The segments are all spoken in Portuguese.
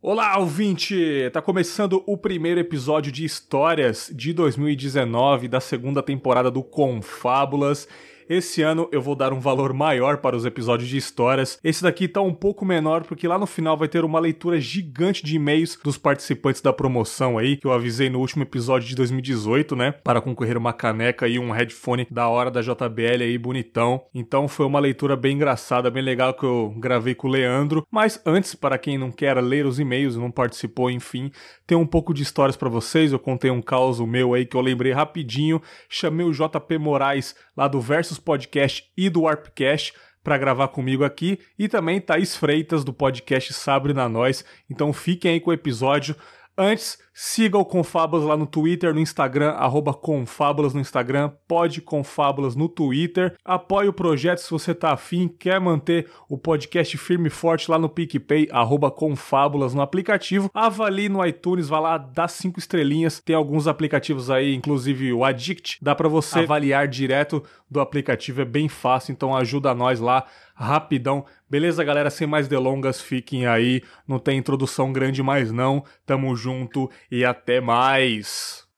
Olá, ouvinte! Tá começando o primeiro episódio de Histórias de 2019 da segunda temporada do Confábulas. Esse ano eu vou dar um valor maior para os episódios de histórias. Esse daqui tá um pouco menor porque lá no final vai ter uma leitura gigante de e-mails dos participantes da promoção aí, que eu avisei no último episódio de 2018, né? Para concorrer uma caneca e um headphone da hora da JBL aí, bonitão. Então foi uma leitura bem engraçada, bem legal que eu gravei com o Leandro. Mas antes, para quem não quer ler os e-mails, não participou, enfim, tem um pouco de histórias para vocês. Eu contei um caos meu aí que eu lembrei rapidinho. Chamei o JP Moraes lá do Versus Podcast e do Warpcast para gravar comigo aqui e também Thaís Freitas do podcast Sabre na Nós. Então fiquem aí com o episódio. Antes, siga o Confábulas lá no Twitter, no Instagram, arroba Confábulas no Instagram, pode Confábulas no Twitter. Apoie o projeto se você tá afim, quer manter o podcast firme e forte lá no PicPay, arroba Confábulas no aplicativo. Avalie no iTunes, vá lá, dá cinco estrelinhas. Tem alguns aplicativos aí, inclusive o Addict, dá para você avaliar direto do aplicativo, é bem fácil, então ajuda nós lá rapidão. Beleza, galera? Sem mais delongas, fiquem aí. Não tem introdução grande mais não. Tamo junto e até mais.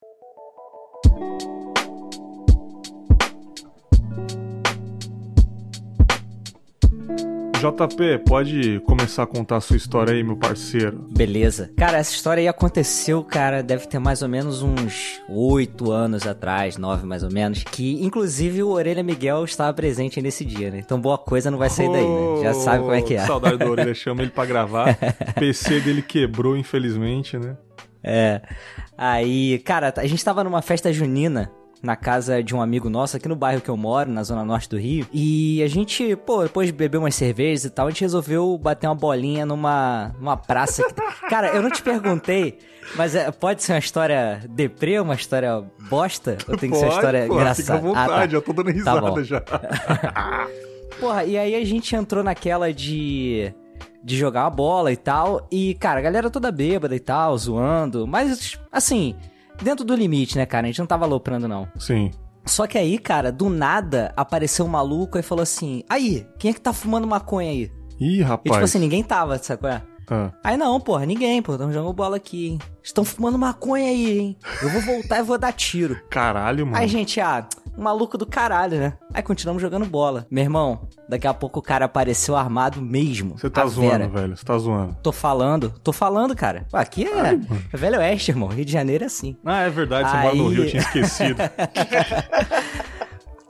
JP, pode começar a contar a sua história aí, meu parceiro. Beleza. Cara, essa história aí aconteceu, cara, deve ter mais ou menos uns oito anos atrás, nove mais ou menos, que inclusive o Orelha Miguel estava presente nesse dia, né? Então boa coisa não vai sair daí, né? Já sabe como é que é. Saudade do Orelha, chama ele pra gravar. O PC dele quebrou, infelizmente, né? É. Aí, cara, a gente tava numa festa junina na casa de um amigo nosso aqui no bairro que eu moro, na zona norte do Rio. E a gente, pô, depois de beber umas cervejas e tal, a gente resolveu bater uma bolinha numa, numa praça. Que... Cara, eu não te perguntei, mas é, pode ser uma história deprê, uma história bosta? Ou tem que ser uma história pô, engraçada? Fica à vontade, Ah, tá. eu tô dando risada já. Porra, e aí a gente entrou naquela de. de jogar uma bola e tal. E, cara, a galera toda bêbada e tal, zoando. Mas, assim, dentro do limite, né, cara? A gente não tava aloprando, não. Sim. Só que aí, cara, do nada apareceu um maluco e falou assim: Aí, quem é que tá fumando maconha aí? Ih, E rapaz. tipo assim, ninguém tava, sabe qual é? Ah, Aí não, porra, ninguém, pô, tamo jogando bola aqui, hein? Estão fumando maconha aí, hein? Eu vou voltar e vou dar tiro. caralho, mano. Aí, gente, ah, maluco do caralho, né? Aí continuamos jogando bola. Meu irmão, daqui a pouco o cara apareceu armado mesmo. Você tá zoando, velho. Você tá zoando. Tô falando, tô falando, cara. Pô, Aqui é, é Velho Oeste, irmão. Rio de Janeiro é assim. Ah, é verdade, você mora no Aí- Rio, eu tinha esquecido.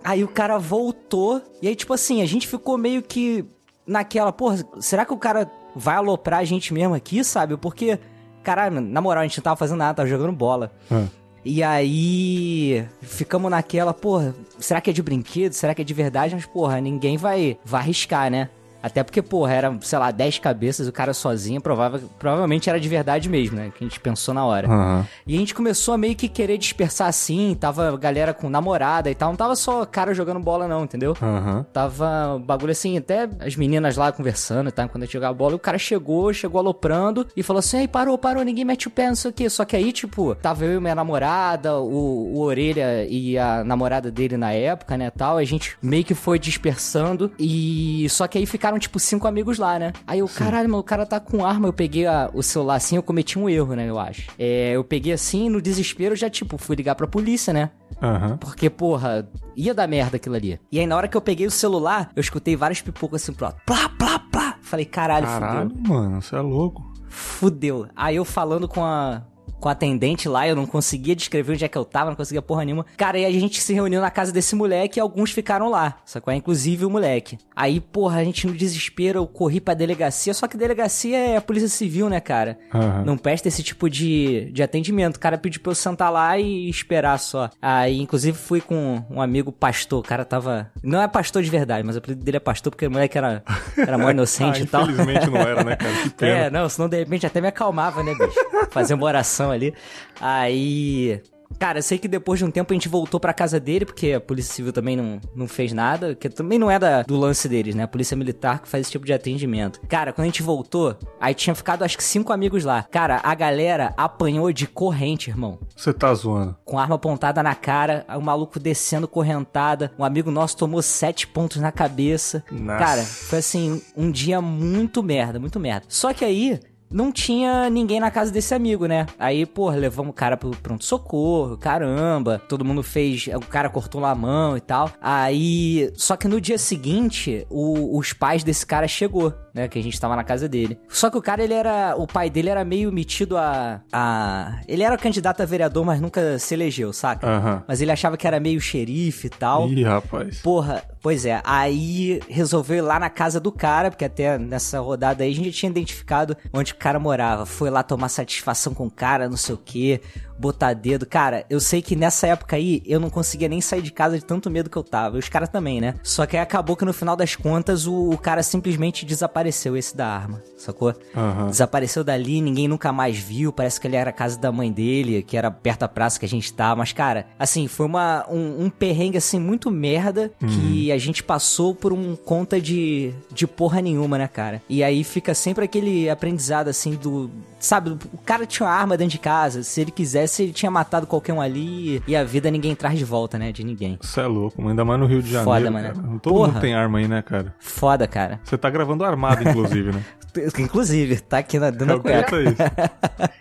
Aí o cara voltou, e aí, tipo assim, a gente ficou meio que naquela, porra, será que o cara vai aloprar a gente mesmo aqui, sabe? Porque, caralho, na moral, a gente não tava fazendo nada, tava jogando bola. Ah. E aí, ficamos naquela, porra, será que é de brinquedo? Será que é de verdade? Mas, porra, ninguém vai, vai arriscar, né? Até porque, porra, era, sei lá, 10 cabeças, o cara sozinho, provável, provavelmente era de verdade mesmo, né? Que a gente pensou na hora. Aham. E a gente começou a meio que querer dispersar assim, tava galera com namorada e tal, não tava só cara jogando bola não, entendeu? Aham. Tava bagulho assim, até as meninas lá conversando e tal, quando a gente jogava bola, e o cara chegou, chegou aloprando e falou assim, ei, parou, parou, ninguém mete o pé, não sei o quê. Só que aí, tipo, tava eu e minha namorada, o, o Orelha e a namorada dele na época, né, tal, a gente meio que foi dispersando e... Só que aí ficaram, tipo, cinco amigos lá, né? Aí eu, caralho, mano, o cara tá com arma, eu peguei a- o celular assim, eu cometi um erro, né, eu acho. É, eu peguei assim, no desespero, já, tipo, fui ligar pra polícia, né? Aham. Porque, porra, ia dar merda aquilo ali. E aí, na hora que eu peguei o celular, eu escutei várias pipocas assim pro alto. Plá, plá, plá. Falei, caralho, Caralho, mano, você é louco. fudeu. Fudeu. Aí eu falando com a. Com a atendente lá, eu não conseguia descrever onde é que eu tava, não conseguia porra nenhuma. Cara, e a gente se reuniu na casa desse moleque e alguns ficaram lá, sacou? Inclusive o moleque. Aí, porra, a gente no desespero, eu corri pra delegacia, só que delegacia é a polícia civil, né, cara? Aham. Não presta esse tipo de, de atendimento. O cara pediu pra eu sentar lá e esperar só. Aí, inclusive, fui com um amigo pastor. O cara tava. Não é pastor de verdade, mas o apelido dele é pastor porque o moleque era, era mó inocente ah, e tal. infelizmente não era, né, cara? Que pena. É, não, senão de repente até me acalmava, né, bicho? Fazer uma oração ali. Aí. Cara, eu sei que depois de um tempo a gente voltou pra casa dele, porque a Polícia Civil também não, não fez nada, que também não é da, do lance deles, né? A Polícia Militar que faz esse tipo de atendimento. Cara, quando a gente voltou, aí tinha ficado acho que cinco amigos lá. Cara, a galera apanhou de corrente, irmão Você tá zoando. com a arma apontada na cara, o maluco descendo correntada. Um amigo nosso tomou sete pontos na cabeça. Nossa. Cara, foi assim, um dia muito merda, muito merda. Só que aí, não tinha ninguém na casa desse amigo, né? Aí, pô, levamos o cara pro pronto-socorro, caramba. Todo mundo fez. O cara cortou lá a mão e tal. Aí. Só que no dia seguinte, o, os pais desse cara chegou, né? Que a gente tava na casa dele. Só que o cara, ele era. O pai dele era meio metido a. a ele era candidato a vereador, mas nunca se elegeu, saca? Aham. Mas ele achava que era meio xerife e tal. Ih, rapaz. Porra, pois é. Aí resolveu ir lá na casa do cara, porque até nessa rodada aí a gente já tinha identificado onde o cara morava. Foi lá tomar satisfação com o cara, não sei o quê, botar dedo. Cara, eu sei que nessa época aí eu não conseguia nem sair de casa de tanto medo que eu tava. E os caras também, né? Só que aí acabou que no final das contas o, o cara simplesmente desapareceu, esse da arma, sacou? Aham. Desapareceu dali, ninguém nunca mais viu. Parece que ele era a casa da mãe dele, que era perto da praça que a gente tava. Mas, cara, assim, foi uma, um, um perrengue, assim, muito merda que a gente passou por um conta de, de porra nenhuma, né, cara? E aí fica sempre aquele aprendizado, assim, do. Sabe, o cara tinha uma arma dentro de casa. Se ele quisesse, ele tinha matado qualquer um ali. E a vida ninguém traz de volta, né? De ninguém. Você é louco, ainda mais no Rio de Janeiro. Foda, mano. cara. Todo Porra. mundo tem arma aí, né, cara? Foda, cara. Você tá gravando armado, inclusive, né? Inclusive, tá aqui na, dando isso.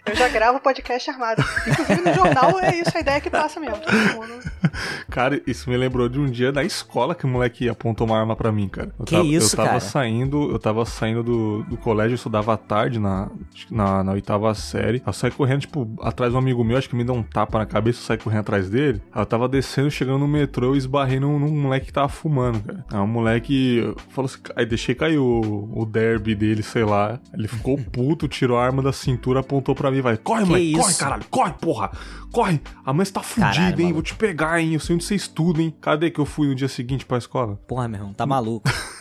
Eu já gravo podcast armado. Inclusive no jornal é isso a ideia que passa mesmo. Todo mundo. Cara, isso me lembrou de um dia na escola que o moleque apontou uma arma pra mim, cara. Eu Que tava, isso, eu tava cara? saindo, eu tava saindo do, do colégio, eu estudava à tarde na, na, na oitava série. Eu saí correndo, tipo, atrás de um amigo meu, acho que me deu um tapa na cabeça, eu saí correndo atrás dele. Eu tava descendo, chegando no metrô, eu esbarrei num, num moleque que tava fumando, cara. Aí um moleque falou assim, aí deixei cair o, o derby dele, sei lá. Ele ficou puto, tirou a arma da cintura, apontou pra mim, vai, corre, Que moleque, corre, isso? caralho, corre, porra, corre. A mãe tá fudida, Caralho, hein, maluco. vou te pegar, hein, eu sei onde você estuda, hein. Cadê que eu fui no dia seguinte pra escola? Porra, meu irmão, tá maluco.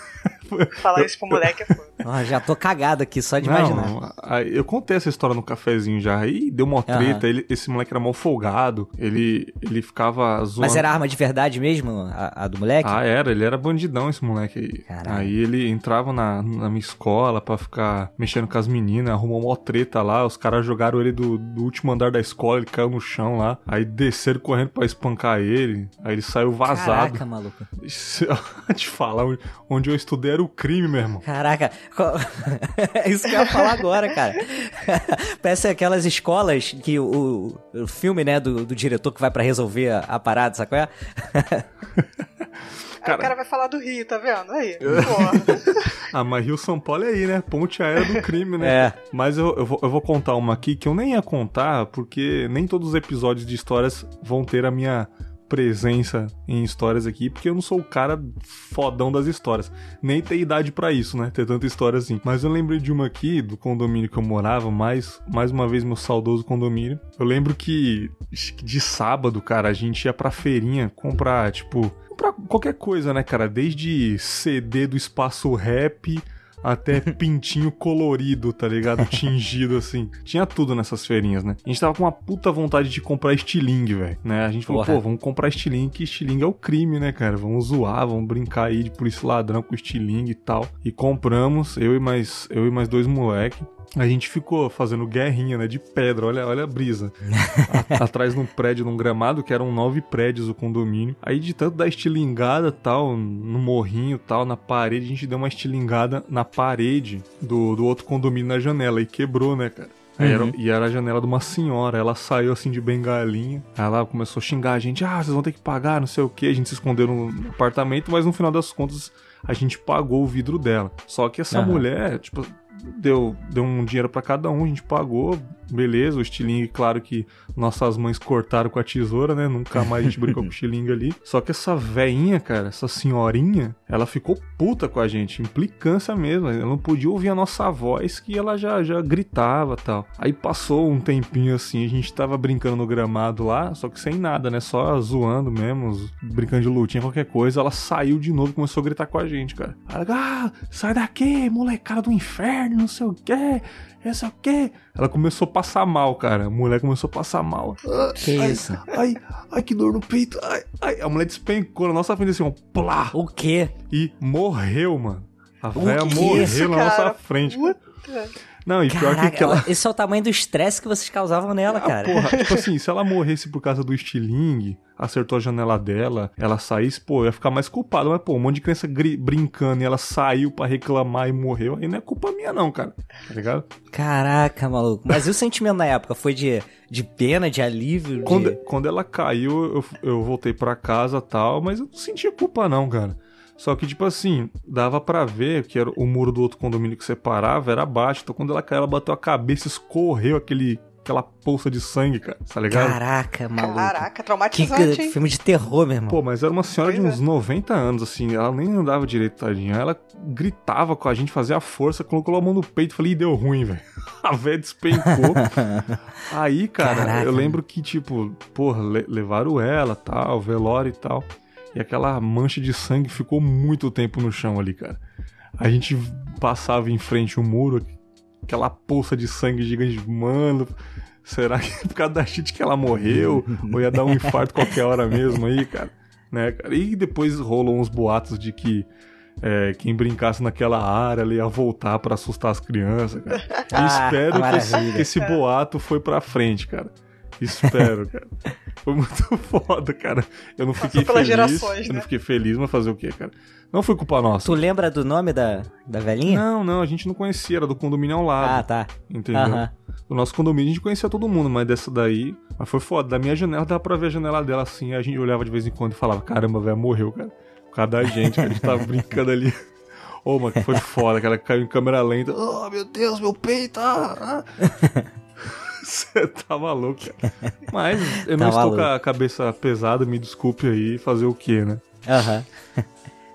Falar isso pro moleque é foda. Já tô cagado aqui só de imaginar. Não, aí eu contei essa história no cafezinho já. Aí deu uma treta. Ele, esse moleque era mal folgado. Ele, ele ficava zoando. Mas era arma de verdade mesmo, a, a do moleque? Ah, era. Ele era bandidão, esse moleque aí. Caralho. Aí ele entrava na, na minha escola pra ficar mexendo com as meninas. Arrumou uma treta lá. Os caras jogaram ele do, do último andar da escola. Ele caiu no chão lá. Aí desceram correndo pra espancar ele. Aí ele saiu vazado. Caraca, maluco. Te falar, onde- onde eu estudei era o crime, meu irmão. Caraca, é isso que eu ia falar agora, cara. Parece aquelas escolas que o, o filme, né, do, do diretor que vai pra resolver a, a parada, sabe qual é? Aí o cara vai falar do Rio, tá vendo? Aí. Ah, mas Rio São Paulo é aí, né? Ponte aérea do crime, né? É. Mas eu, eu, vou, eu vou contar uma aqui que eu nem ia contar, porque nem todos os episódios de histórias vão ter a minha presença em histórias aqui, porque eu não sou o cara fodão das histórias. Nem tem idade pra isso, né? Ter tanta história assim. Mas eu lembrei de uma aqui, do condomínio que eu morava, mais, mais uma vez meu saudoso condomínio. Eu lembro que de sábado, cara, a gente ia pra feirinha comprar, tipo, comprar qualquer coisa, né, cara? Desde CD do espaço rap até pintinho colorido, tá ligado? Tingido assim. Tinha tudo nessas feirinhas, né? A gente tava com uma puta vontade de comprar estilingue, velho, né? A gente falou, Porra. pô, vamos comprar estilingue, que estilingue é o crime, né, cara? Vamos zoar, vamos brincar aí de polícia ladrão com estilingue e tal. E compramos, eu e mais, eu e mais dois moleque. A gente ficou fazendo guerrinha, né? De pedra, olha, olha a brisa. A- atrás num prédio, num gramado, que eram nove prédios o condomínio. Aí de tanto dar estilingada tal, no morrinho tal, na parede, a gente deu uma estilingada na parede do, do outro condomínio na janela e quebrou, né, cara? Aí era- e era a janela de uma senhora. Ela saiu assim de bengalinha. Aí ela começou a xingar a gente. Ah, vocês vão ter que pagar, não sei o que. A gente se escondeu no apartamento, mas no final das contas a gente pagou o vidro dela. Só que essa Aham. mulher, tipo, deu, deu um dinheiro pra cada um, a gente pagou, beleza. O estilingue, claro que nossas mães cortaram com a tesoura, né? Nunca mais a gente brincou com o estilingue ali. Só que essa veinha, cara, essa senhorinha, ela ficou puta com a gente, implicância mesmo. Ela não podia ouvir a nossa voz que ela já, já gritava tal. Aí passou um tempinho assim, a gente tava brincando no gramado lá, só que sem nada, né? Só zoando mesmo, brincando de lutinha, qualquer coisa. Ela saiu de novo e começou a gritar com a gente, cara. Ela, ah, sai daqui, molecada do inferno, não sei o quê, sei o quê. Ela começou a passar mal, cara. A mulher começou a passar mal. Que ai, isso? Ai, ai, que dor no peito. Ai, ai. A mulher despencou na nossa frente assim, ó, plá, O quê? e morreu, mano. A velha que morreu isso, na nossa frente. Puta. Não, e pior que, Caraca, ela. esse é o tamanho do estresse que vocês causavam nela, Ah, cara. porra, tipo assim, se ela morresse por causa do estilingue, acertou a janela dela, ela saísse, pô, ia ficar mais culpado. Mas, pô, um monte de criança gri- brincando e ela saiu pra reclamar e morreu, aí não é culpa minha, não, cara. Tá ligado? Caraca, maluco. Mas e o sentimento na época? Foi de, de pena, de alívio? Quando, de... quando ela caiu, eu, eu voltei pra casa tal, mas eu não sentia culpa, não, cara. Só que, tipo assim, dava pra ver que era o muro do outro condomínio que separava era baixo. Então, quando ela caiu, ela bateu a cabeça, escorreu aquele, aquela poça de sangue, cara. Tá ligado? Caraca, maluco. Caraca, Que, traumatizante, que hein? filme de terror, meu irmão. Pô, mas era uma senhora de Pois uns 90 anos, assim, ela nem andava direito, tadinha. Ela gritava com a gente, fazia a força, colocou a mão no peito, falei, Ih, deu ruim, velho. A velha despencou. Aí, cara, Caraca. eu lembro que, tipo, porra, le- levaram ela, tal, velório e tal. E aquela mancha de sangue ficou muito tempo no chão ali, cara. A gente passava em frente ao muro, aquela poça de sangue gigante, mano. Será que é por causa da shit que ela morreu? ou ia dar um infarto qualquer hora mesmo aí, cara? Né, cara? E depois rolou uns boatos de que é, quem brincasse naquela área ali ia voltar pra assustar as crianças, cara. Ah, Espero que esse, que esse boato foi pra frente, cara. Espero, cara. Foi muito foda, cara. Eu não fiquei pelas feliz. gerações, eu não né? fiquei feliz, mas fazer o quê, cara? Não foi culpa nossa. Tu lembra do nome da, da velhinha? Não, não, a gente não conhecia, era do condomínio ao lado. Ah, tá. Entendeu? Do nosso condomínio a gente conhecia todo mundo, mas dessa daí. Mas foi foda. Da minha janela dava pra ver a janela dela assim. A gente olhava de vez em quando e falava: Caramba, velho, morreu, cara. Por causa da gente, cara. A gente tava brincando ali. Ô, mano, que foi foda, cara. Caiu em câmera lenta. Oh, meu Deus, meu peito. Ah, ah. Você tá maluco, cara. Mas eu não Tá estou com a cabeça pesada, me desculpe aí, fazer o quê, né? Aham.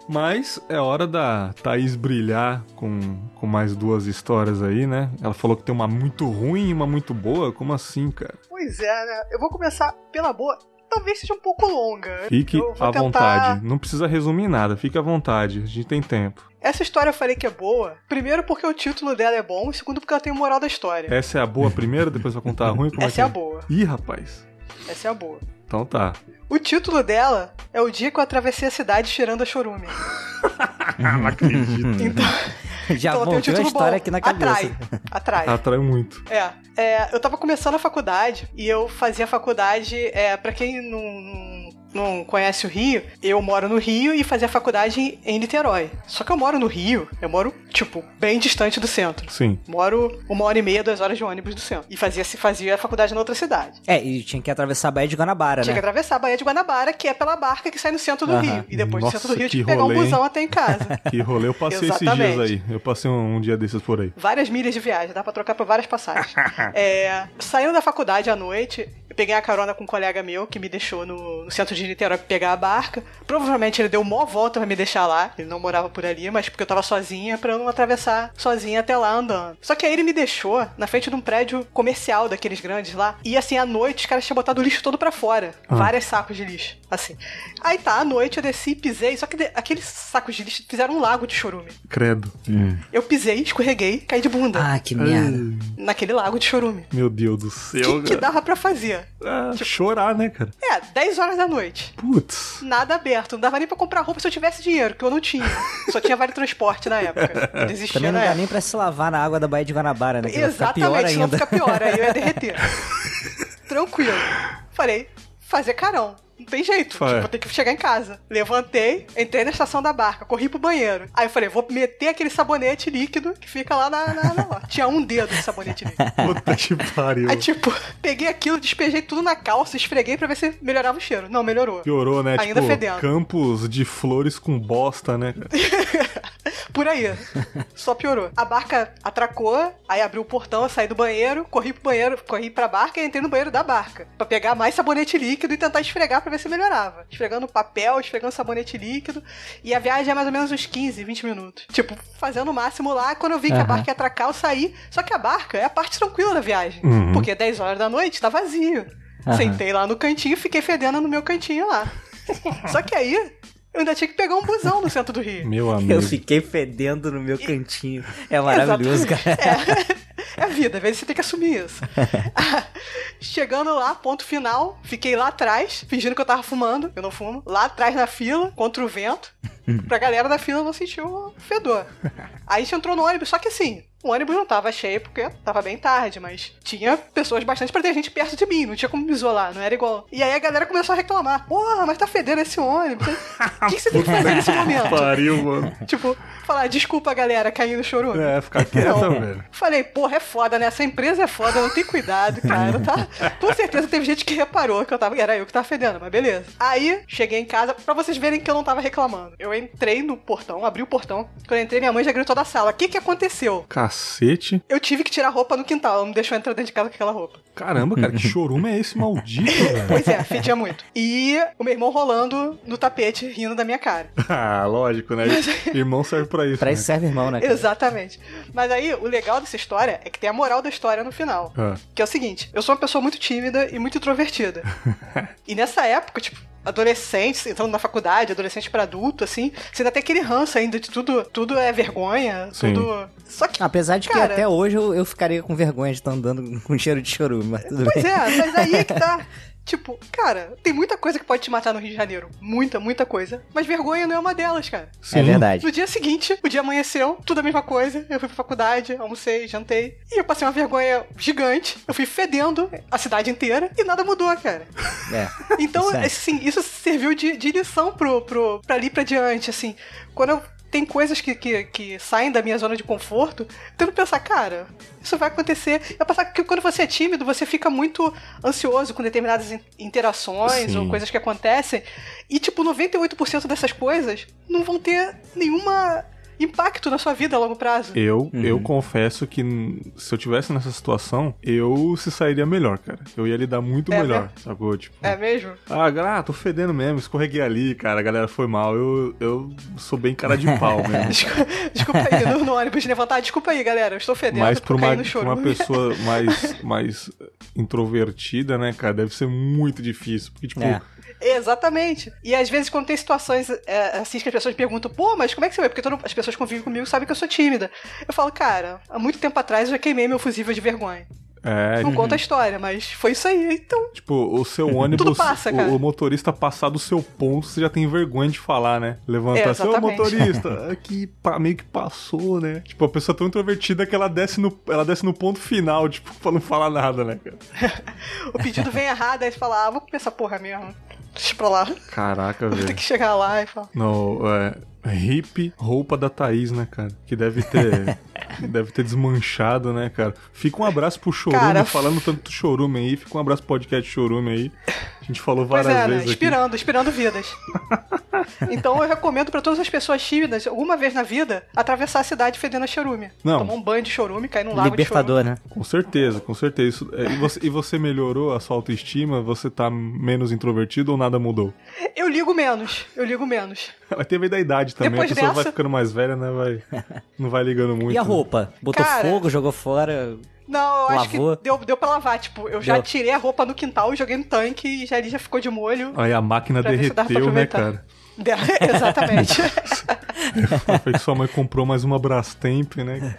Mas é hora da Thaís brilhar com, com mais duas histórias aí, né? Ela falou que tem uma muito ruim e uma muito boa. Como assim, cara? Pois é, né? Eu vou começar pela boa. Talvez seja um pouco longa. Fique à tentar- vontade. Não precisa resumir nada, fique à vontade. A gente tem tempo. Essa história eu falei que é boa. Primeiro porque o título dela é bom, e segundo porque ela tem o moral da história. Essa é a boa primeira, depois vai contar a ruim? Como Essa é é a boa. Ih, rapaz. Essa é a boa. Então tá. O título dela é O Dia que eu atravessei a cidade cheirando a chorume. não acredito. Então, Já então um título a história bom. aqui na cabeça. Atrai. Atrai. Atrai muito. É, é, eu tava começando a faculdade e eu fazia faculdade, é, para quem não, não, conhece o Rio, eu moro no Rio e fazia faculdade em Niterói. Só que eu moro no Rio, eu moro, tipo, bem distante do centro. Sim. Moro uma hora e meia, duas horas de ônibus do centro. E fazia, se fazia a faculdade na outra cidade. É, e tinha que atravessar a Baía de Guanabara, Tinha que né? atravessar a Baía de Guanabara, que é pela barca que sai no centro do Aham. Rio. E depois Nossa, do centro do Rio que tinha que pegar rolê, um hein? busão até em casa. Que rolê eu passei esses dias aí. Eu passei um, um dia desses por aí. Várias milhas de viagem, dá pra trocar por várias passagens. É, saindo da faculdade à noite, eu peguei a carona com um colega meu que me deixou no, no centro de Niterói pra pegar a barca. Provavelmente ele deu mó volta pra me deixar lá. Ele não morava por ali, mas porque eu tava sozinha pra eu não atravessar sozinha até lá andando. Só que aí ele me deixou na frente de um prédio comercial daqueles grandes lá. E assim, à noite os caras tinham botado o lixo todo pra fora. Ah. Vários sacos de lixo. Assim. Aí tá, à noite eu desci e pisei. Só que de- aqueles sacos de lixo fizeram um lago de chorume. Credo. Eu pisei, escorreguei, caí de bunda Ah, que merda. naquele lago de chorume. Meu Deus do O céu, que, que dava pra fazer? Ah, chorar, né, cara? É, 10 horas da noite. Putz. Nada aberto. Não dava nem pra comprar roupa se eu tivesse dinheiro, que eu não tinha. Só tinha vale transporte na época. Eu desistia Também não dá época. nem pra se lavar na água da Baía de Guanabara, né? Exatamente, senão fica pior. Aí eu ia derreter. Tranquilo. Falei, fazer carão. Não tem jeito. Vai. Tipo, vou ter que chegar em casa. Levantei, entrei na estação da barca, corri pro banheiro. Aí eu falei, vou meter aquele sabonete líquido que fica lá na. na, na- Tinha um dedo de sabonete líquido. Puta que pariu. Aí, tipo, peguei aquilo, despejei tudo na calça, esfreguei pra ver se melhorava o cheiro. Não, melhorou. Piorou, né? Ainda tipo, fedendo. campos de flores com bosta, né? Por aí. Só piorou. A barca atracou, aí abriu o portão, eu saí do banheiro, corri pro banheiro, corri pra barca e entrei no banheiro da barca. Pra pegar mais sabonete líquido e tentar esfregar pra ver se melhorava. Esfregando papel, esfregando sabonete líquido. E a viagem é mais ou menos uns 15, 20 minutos. Tipo, fazendo o máximo lá. Quando eu vi que a barca ia atracar, eu saí. Só que a barca é a parte tranquila da viagem. Uhum. Porque 10 horas da noite tá vazio. Aham. Sentei lá no cantinho e fiquei fedendo no meu cantinho lá. Só que aí, eu ainda tinha que pegar um busão no centro do Rio. Meu amigo. Eu fiquei fedendo no meu cantinho. É maravilhoso, Exatamente. cara. É, é a vida, às vezes você tem que assumir isso. Chegando lá, ponto final, fiquei lá atrás, fingindo que eu tava fumando, eu não fumo, lá atrás na fila, contra o vento, pra galera da fila não sentir o fedor. Aí a gente entrou no ônibus, só que assim, O ônibus não tava cheio porque tava bem tarde, mas tinha pessoas bastante pra ter gente perto de mim, não tinha como me isolar, não era igual. E aí a galera começou a reclamar: Porra, mas tá fedendo esse ônibus. O que, que você tem que fazer nesse momento? Pariu, mano. Tipo, falar, desculpa galera, caí no chorume. É, ficar quieta, velho. Falei, porra, é foda, né? Essa empresa é foda, não tem cuidado, cara, tá? Com certeza teve gente que reparou que eu tava, era eu que tava fedendo, mas beleza. Aí, cheguei em casa, pra vocês verem que eu não tava reclamando. Eu entrei no portão, abri o portão. Quando eu entrei, minha mãe já gritou da sala. O que que aconteceu? Cacete. Eu tive que tirar a roupa no quintal, ela não deixou eu entrar dentro de casa com aquela roupa. Caramba, cara, que chorume é esse maldito, velho? Pois é, fedia muito. E o meu irmão rolando no tapete, rindo da minha cara. Ah, lógico, né? Irmão serve pra isso. Pra né? isso serve irmão, né? cara? Exatamente. Mas aí, o legal dessa história é que tem a moral da história no final. Ah. Que é o seguinte: eu sou uma pessoa muito tímida e muito introvertida. e nessa época, tipo, adolescentes, entrando na faculdade, adolescente pra adulto, assim, você ainda tem aquele ranço ainda de tudo, tudo é vergonha, Sim. tudo. Só que. Apesar de que Cara- até hoje eu, eu ficaria com vergonha de estar andando com cheiro de chorume, mas tudo Pois bem. é, mas aí é que tá. Tipo, cara, tem muita coisa que pode te matar no Rio de Janeiro. Muita, muita coisa. Mas vergonha não é uma delas, cara. Sim. É verdade. No dia seguinte, o dia amanheceu, tudo a mesma coisa. Eu fui pra faculdade, almocei, jantei. E eu passei uma vergonha gigante. Eu fui fedendo a cidade inteira e nada mudou, cara. É. Então, Isso é. assim, isso serviu de, de lição pro, pro, pra ali pra diante, assim. Quando eu tem coisas que, que, que saem da minha zona de conforto, eu tento pensar, cara, isso vai acontecer. Eu pensar que quando você é tímido, você fica muito ansioso com determinadas in- interações Sim. ou coisas que acontecem. E, tipo, 98% dessas coisas não vão ter nenhuma impacto na sua vida a longo prazo. Eu, Uhum. eu confesso que se eu tivesse nessa situação, eu se sairia melhor, cara. Eu ia lidar muito É melhor, mesmo? sacou? Tipo, É mesmo? ah, ah, tô fedendo mesmo, escorreguei ali, cara, a galera foi mal. Eu, eu sou bem cara de pau mesmo. Desculpa, desculpa aí, no, no ônibus levantar. Desculpa aí, galera. Eu estou fedendo. Mas pra uma, no pra uma pessoa mais, mais introvertida, né, cara, deve ser muito difícil. Porque, tipo, É. Exatamente. E às vezes, quando tem situações é, assim que as pessoas perguntam, pô, mas como é que você vai? Porque as pessoas que convivem comigo sabem que eu sou tímida. Eu falo, cara, há muito tempo atrás eu já queimei meu fusível de vergonha. é, Não conta a história, mas foi isso aí, então. tipo, o seu ônibus, Tudo passa, cara. o, o motorista passar do seu ponto, você já tem vergonha de falar, né? Levantar, É, exatamente. motorista, aqui pa- meio que passou, né? Tipo, a pessoa tão introvertida que ela desce no, ela desce no ponto final, tipo, pra não falar nada, né, cara? O pedido vem errado, aí você fala, ah, vou comer essa porra mesmo. Deixa pra lá. Caraca, velho. que chegar lá e falar. Não, é. Hip roupa da Thaís, né, cara? Que deve ter. deve ter desmanchado, né, cara? Fica um abraço pro Chorume, Cara, falando tanto do Chorume aí. Fica um abraço pro podcast Chorume aí. A gente falou Pois várias é, né? vezes aqui. Inspirando, inspirando vidas. Então eu recomendo pra todas as pessoas tímidas, alguma vez na vida, atravessar a cidade fedendo a chorume. Não. Tomar um banho de chorume, cair num lago Libertador, de né? Com certeza, com certeza. Isso- é, e, você, e você melhorou a sua autoestima? Você tá menos introvertido ou nada mudou? Eu ligo menos, eu ligo menos. Vai ter da idade também. Depois a pessoa vai dessa- ficando mais velha, né? Vai, não vai ligando muito. E a né? roupa? Botou Cara- fogo, jogou fora. Não, eu acho que deu, deu pra lavar. Tipo, eu já Deu. tirei a roupa no quintal, joguei no tanque e já ali já ficou de molho. Aí a máquina derreteu, né, cara? Exatamente. Foi que sua mãe comprou mais uma Brastemp, né?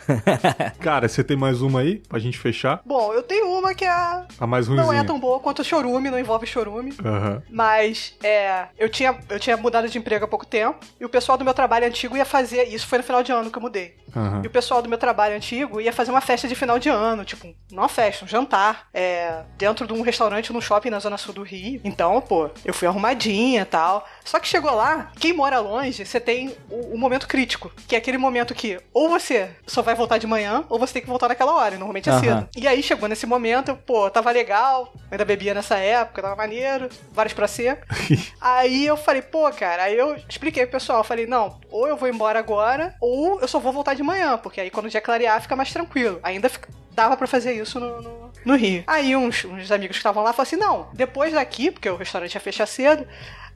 Cara, você tem mais uma aí pra gente fechar? Bom, eu tenho uma que é, A mais ruimzinha. não é tão boa quanto o chorume, não envolve chorume. Aham. Mas é, eu, tinha, eu tinha mudado de emprego há pouco tempo e o pessoal do meu trabalho antigo ia fazer. Isso foi no final de ano que eu mudei. Aham. E o pessoal do meu trabalho antigo ia fazer uma festa de final de ano, tipo, não uma festa, um jantar, é, dentro de um restaurante num shopping na zona sul do Rio. Então, pô, eu fui arrumadinha e tal. Só que chegou lá, quem mora longe, você tem o, o momento crítico, que é aquele momento que ou você só vai voltar de manhã, ou você tem que voltar naquela hora, e normalmente é Aham. cedo. E aí chegou nesse momento, eu, pô, tava legal, ainda bebia nessa época, tava maneiro, vários pra ser. Aí eu falei, pô, cara, aí eu expliquei pro pessoal, eu falei, não, ou eu vou embora agora, ou eu só vou voltar de manhã, porque aí quando o dia clarear fica mais tranquilo. Ainda fica- dava pra fazer isso no, no, no Rio. Aí uns, uns amigos que estavam lá falaram assim, não, depois daqui, porque o restaurante ia fechar cedo,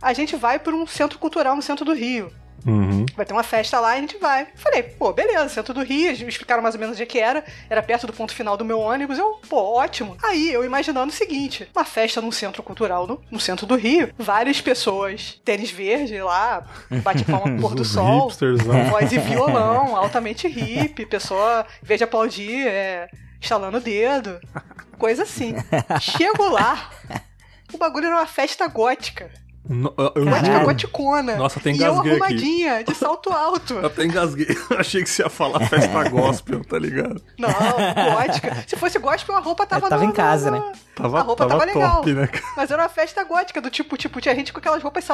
a gente vai pra um centro cultural no centro do Rio. Uhum. Vai ter uma festa lá e a gente vai. Falei, pô, beleza, centro do Rio, eles me explicaram mais ou menos onde é que era, era perto do ponto final do meu ônibus, eu, pô, ótimo. Aí eu imaginando o seguinte: uma festa num centro cultural no, no centro do Rio, várias pessoas, tênis verde lá, bate palma pôr do sol, hipsterzão. voz e violão, altamente hippie, pessoa, em vez de aplaudir, é, estalando o dedo, coisa assim. Chego lá, o bagulho era uma festa gótica. No, eu Caralho. goticona. Nossa, E eu engasguei aqui. arrumadinha, de salto alto. Eu até engasguei. Achei que você ia falar festa gospel, tá ligado? Não, gótica. Se fosse gospel, a roupa tava É, tava no- em casa, no- né? Tava, A roupa tava, tava legal. top, né, cara? Mas era uma festa gótica, do tipo, tipo, tinha gente com aquelas roupas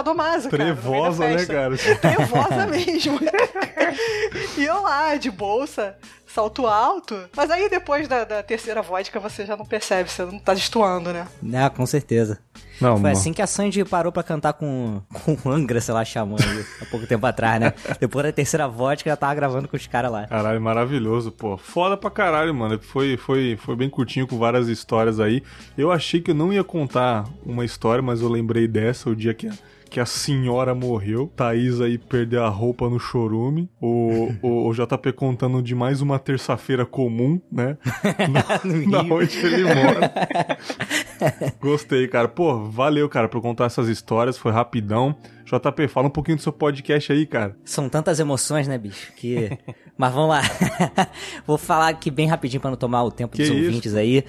cara. da Trevosa, né, festa. cara? Trevosa mesmo. e eu lá, de bolsa, salto alto. Mas aí depois da, da terceira vodka você já não percebe, você não tá destoando, né? Ah, com certeza. Não, Foi mano. assim que a Sandy parou pra cantar com, com Angra, sei lá, chamando há pouco tempo atrás, né? Depois da terceira vodka, já tava gravando com os caras lá. Caralho, maravilhoso, pô. Foda pra caralho, mano. Foi, foi, foi bem curtinho com várias histórias aí. Eu achei que eu não ia contar uma história, mas eu lembrei dessa, o dia que a, que a senhora morreu. Thaís aí perdeu a roupa no chorume. O, o, o JP contando de mais uma terça-feira comum, né? Na onde ele mora. Gostei, cara. Pô, valeu, cara, por contar essas histórias. Foi rapidão. JP, fala um pouquinho do seu podcast aí, cara. São tantas emoções, né, bicho? Que. Mas vamos lá. Vou falar aqui bem rapidinho pra não tomar o tempo Que dos isso? ouvintes aí.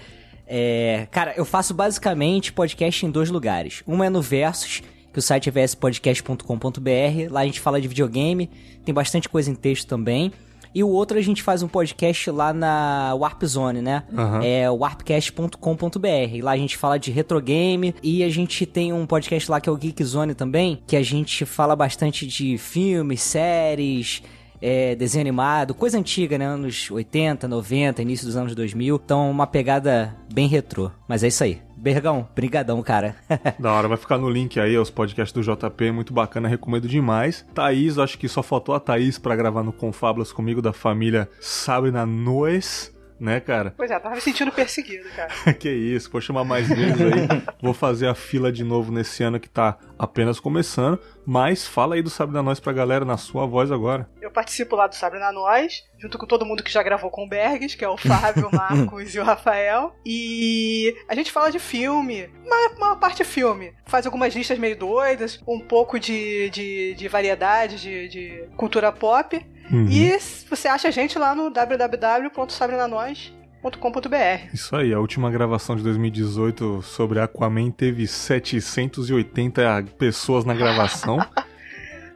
É, Cara, eu faço basicamente podcast em dois lugares. Uma é no Versus, que o site é vspodcast.com.br. Lá a gente fala de videogame, tem bastante coisa em texto também. E o outro a gente faz um podcast lá na Warp Zone, né? Aham. É warpcast.com.br. Lá a gente fala de retrogame e a gente tem um podcast lá que é o Geek Zone também, que a gente fala bastante de filmes, séries, é, desenho animado, coisa antiga, né? Anos 80, 90, início dos anos 2000. Então, uma pegada bem retrô. Mas é isso aí. Bergão, brigadão, cara. Da hora, vai ficar no link aí, os podcasts do JP, muito bacana, recomendo demais. Thaís, acho que só faltou a Thaís pra gravar no Confábulas comigo, da família Sabrina Noes, né, cara? Pois é, tava me sentindo perseguido, cara. que isso, vou chamar mais vezes aí. vou fazer a fila de novo nesse ano que tá apenas começando. Mas fala aí do Sabrina Noes pra galera na sua voz agora. Eu participo lá do Sabre na Nós, junto com todo mundo que já gravou com o Bergs, que é o Fábio, o Marcos e o Rafael. E a gente fala de filme, uma, uma parte é filme. Faz algumas listas meio doidas, um pouco de, de, de variedade, de, de cultura pop. Uhum. E você acha a gente lá no www.sabrenanois.com.br. Isso aí, a última gravação de 2018 sobre Aquaman teve 780 pessoas na gravação.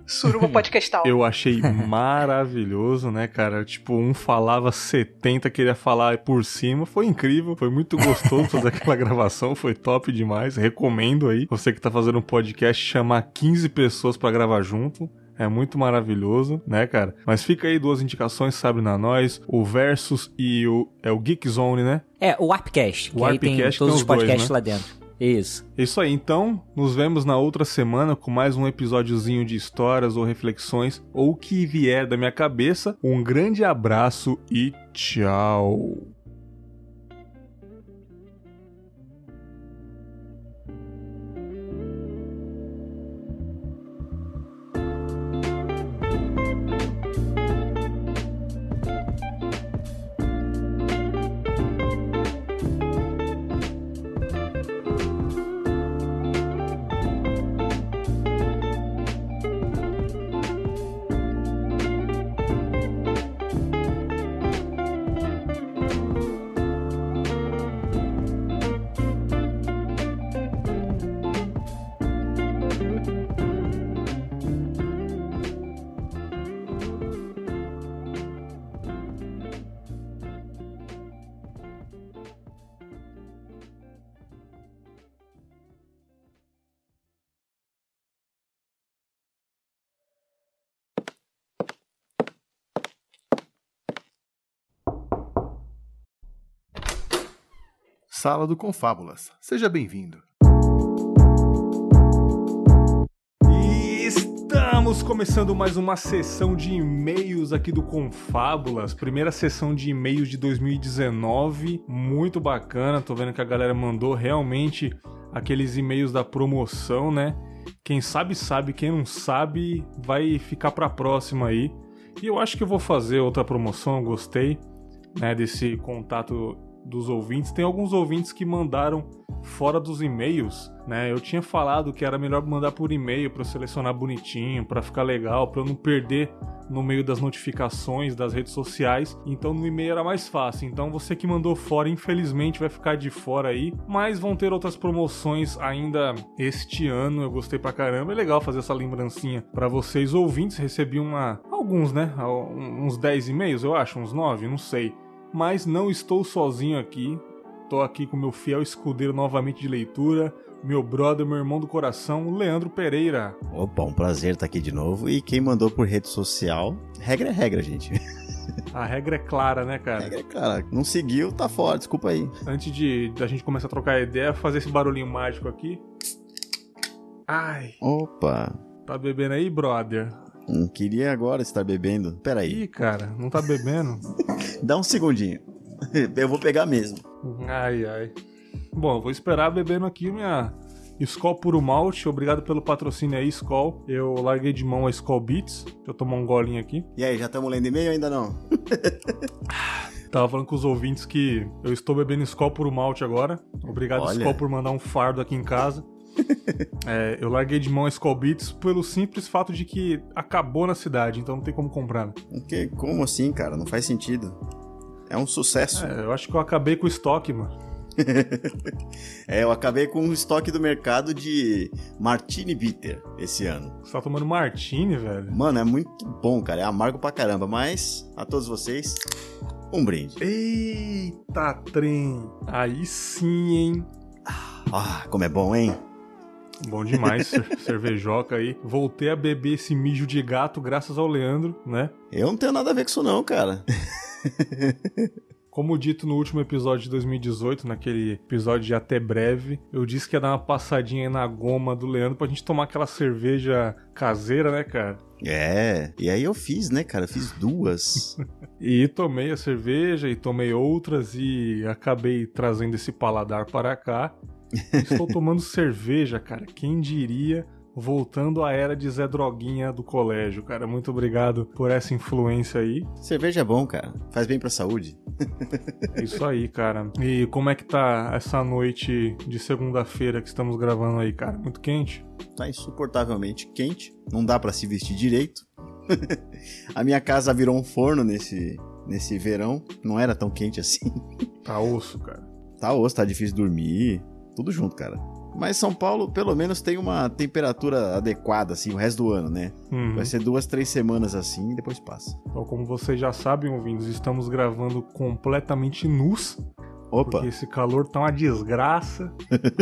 Suruba Podcastal. Eu achei maravilhoso, né, cara? Tipo, um falava 70, queria falar por cima. Foi incrível, foi muito gostoso fazer aquela gravação, foi top demais. Recomendo aí. Você que tá fazendo um podcast, chamar 15 pessoas pra gravar junto. É muito maravilhoso, né, cara? Mas fica aí duas indicações, sabe, na nós, o Versus e o é o Geek Zone, né? É, o Warpcast, que O aí tem Warpcast todos tem os os dois, podcasts né? lá dentro. Isso. Isso aí, então, nos vemos na outra semana com mais um episódiozinho de histórias ou reflexões ou o que vier da minha cabeça. Um grande abraço e tchau. Sala do Confábulas. Seja bem-vindo. Estamos começando mais uma sessão de e-mails aqui do Confábulas. Primeira sessão de e-mails de 2019. Muito bacana. Tô vendo que a galera mandou realmente aqueles e-mails da promoção, né? Quem sabe, sabe. Quem não sabe, vai ficar pra próxima aí. E eu acho que eu vou fazer outra promoção. Eu gostei né, desse contato dos ouvintes. Tem alguns ouvintes que mandaram fora dos e-mails, né? Eu tinha falado que era melhor mandar por e-mail para selecionar bonitinho, para ficar legal, para não perder no meio das notificações das redes sociais. Então no e-mail era mais fácil. Então você que mandou fora, infelizmente vai ficar de fora aí, mas vão ter outras promoções ainda este ano. Eu gostei pra caramba. É legal fazer essa lembrancinha para vocês ouvintes. Recebi uma alguns, né? Uns 10 e-mails, eu acho, uns 9, não sei. Mas não estou sozinho aqui. Tô aqui com meu fiel escudeiro novamente de leitura, meu brother, meu irmão do coração, Leandro Pereira. Opa, um prazer estar aqui de novo. E quem mandou por rede social, regra é regra, gente. A regra é clara, né, cara? A regra é clara. Não seguiu, tá fora, desculpa aí. Antes de da gente começar a trocar ideia, fazer esse barulhinho mágico aqui. Ai. Opa. Tá bebendo aí, brother? Não queria agora estar bebendo. Peraí. Ih, cara, não tá bebendo? Dá um segundinho. Eu vou pegar mesmo. Ai, ai. Bom, vou esperar bebendo aqui minha Skol Puro Malte. Obrigado pelo patrocínio aí, Skol. Eu larguei de mão a Skol Beats. Deixa eu tomar um golinho aqui. E aí, já estamos lendo e-mail ainda não? Tava falando com os ouvintes que eu estou bebendo Skol Puro Malte agora. Obrigado, Olha. Skol, por mandar um fardo aqui em casa. É, eu larguei de mão a Skol Beats pelo simples fato de que acabou na cidade, então não tem como comprar. né? Que, como assim, cara? Não faz sentido. É um sucesso. É, eu acho que eu acabei com o estoque, mano. É, eu acabei com o estoque do mercado de Martini Bitter esse ano. Você tá tomando Martini, velho? Mano, é muito bom, cara. É amargo pra caramba. Mas, a todos vocês, um brinde. Eita, trem! Aí sim, hein? Ah, como é bom, hein? Bom demais, cer- cervejoca aí. Voltei a beber esse mijo de gato graças ao Leandro, né? Eu não tenho nada a ver com isso não, cara. Como dito no último episódio de 2018, naquele episódio de Até Breve, eu disse que ia dar uma passadinha aí na goma do Leandro pra gente tomar aquela cerveja caseira, né, cara? É, e aí eu fiz, né, cara? Eu fiz duas. E tomei a cerveja e tomei outras e acabei trazendo esse paladar para cá. Estou tomando cerveja, cara. Quem diria? Voltando à era de Zé Droguinha do colégio, cara. Muito obrigado por essa influência aí. Cerveja é bom, cara. Faz bem pra saúde. É isso aí, cara. E como é que tá essa noite de segunda-feira que estamos gravando aí, cara? Muito quente? Tá insuportavelmente quente. Não dá pra se vestir direito. a minha casa virou um forno nesse, nesse verão. Não era tão quente assim. Tá osso, cara. Tá osso, tá difícil dormir. Tudo junto, cara. Mas São Paulo, pelo menos, tem uma temperatura adequada, assim, o resto do ano, né? Uhum. Vai ser duas, três semanas assim e depois passa. Então, como vocês já sabem, ouvintes, estamos gravando completamente nus. Opa! Porque esse calor tá uma desgraça.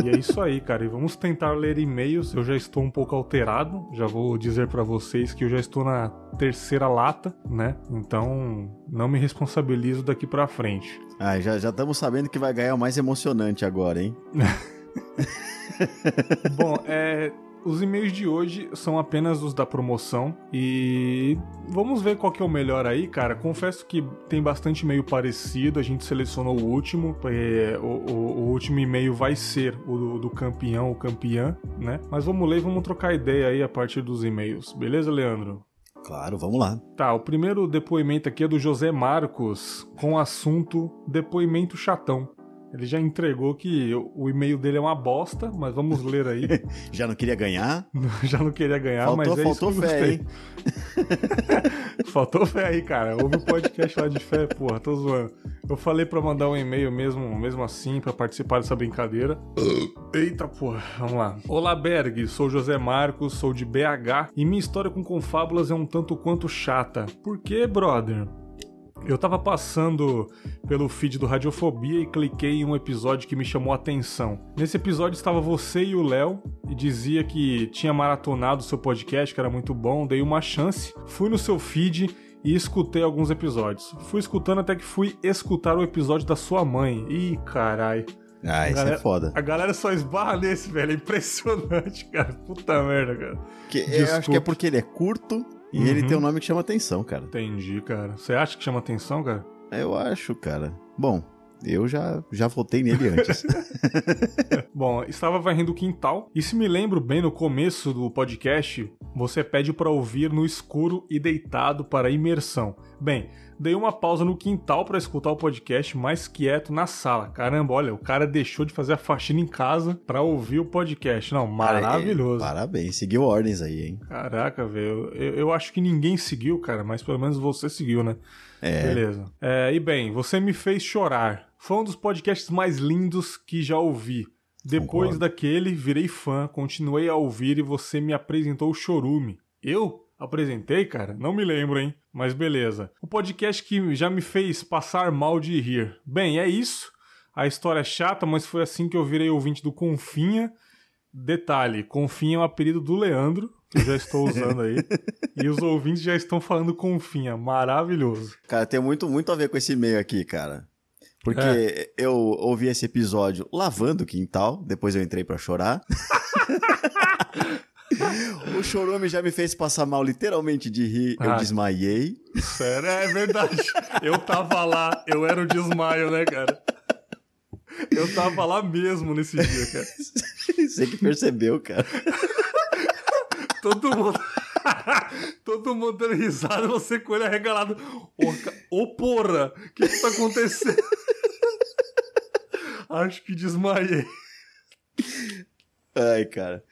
e é isso aí, cara. E vamos tentar ler e-mails. Eu já estou um pouco alterado. Já vou dizer pra vocês que eu já estou na terceira lata, né? Então, não me responsabilizo daqui pra frente. Ah, já já estamos sabendo que vai ganhar o mais emocionante agora, hein? Bom, é. Os e-mails de hoje são apenas os da promoção e vamos ver qual que é o melhor aí, cara. Confesso que tem bastante e-mail parecido, a gente selecionou o último, é, o, o- o último e-mail vai ser o do, do campeão ou campeã, né? Mas vamos ler e vamos trocar ideia aí a partir dos e-mails, beleza, Leandro? Claro, vamos lá. Tá, o primeiro depoimento aqui é do José Marcos, com o assunto depoimento chatão. Ele já entregou que o e-mail dele é uma bosta, mas vamos ler aí. Já não queria ganhar? Já não queria ganhar, faltou mas é faltou isso que eu fé, hein? Faltou fé aí, cara. Houve um podcast lá de fé, porra, tô zoando. Eu falei pra mandar um e-mail mesmo, mesmo assim, pra participar dessa brincadeira. Eita, porra, vamos lá. Olá, Berg, sou José Marcos, sou de BH e minha história com confábulas é um tanto quanto chata. Por quê, brother? Eu tava passando pelo feed do Radiofobia e cliquei em um episódio que me chamou a atenção. Nesse episódio estava você e o Léo e dizia que tinha maratonado o seu podcast, que era muito bom, dei uma chance, fui no seu feed e escutei alguns episódios. Fui escutando até que fui escutar o episódio da sua mãe. Ih, carai. Ah, isso Galera- é foda. A galera só esbarra nesse, velho. É impressionante, cara. Puta merda, cara. Que, eu acho que é porque ele é curto e Uhum. ele tem um nome que chama atenção, cara. Entendi, cara. Você acha que chama atenção, cara? Eu acho, cara. Bom, eu já, já votei nele antes. Bom, estava varrendo o quintal e se me lembro bem no começo do podcast, você pede para ouvir no escuro e deitado para imersão. Bem, dei uma pausa no quintal para escutar o podcast mais quieto na sala. Caramba, olha, o cara deixou de fazer a faxina em casa para ouvir o podcast. Não, maravilhoso. Cara, parabéns, seguiu ordens aí, hein? Caraca, velho. Eu, eu, acho que ninguém seguiu, cara, mas pelo menos você seguiu, né? É. Beleza. É, e bem, você me fez chorar. Foi um dos podcasts mais lindos que já ouvi. Depois Concordo. daquele, virei fã, continuei a ouvir e você me apresentou o Chorume. Eu? Apresentei, cara? Não me lembro, hein? Mas beleza. O podcast que já me fez passar mal de rir. Bem, é isso. A história é chata, mas foi assim que eu virei ouvinte do Confinha. Detalhe, Confinha é um apelido do Leandro, que eu já estou usando aí. e os ouvintes já estão falando Confinha. Maravilhoso. Cara, tem muito, muito a ver com esse e-mail aqui, cara. Porque é. eu ouvi esse episódio lavando o quintal, depois eu entrei para chorar. o chorume já me fez passar mal literalmente de rir, eu desmaiei. Sério, é verdade. Eu tava lá, eu era o desmaio, né, cara? Eu tava lá mesmo nesse dia, cara. Você que percebeu, cara. Todo mundo. Todo mundo dando risada, você com ele arregalado. Ô, oh, porra, o que que tá acontecendo? Acho que desmaiei. Ai, cara.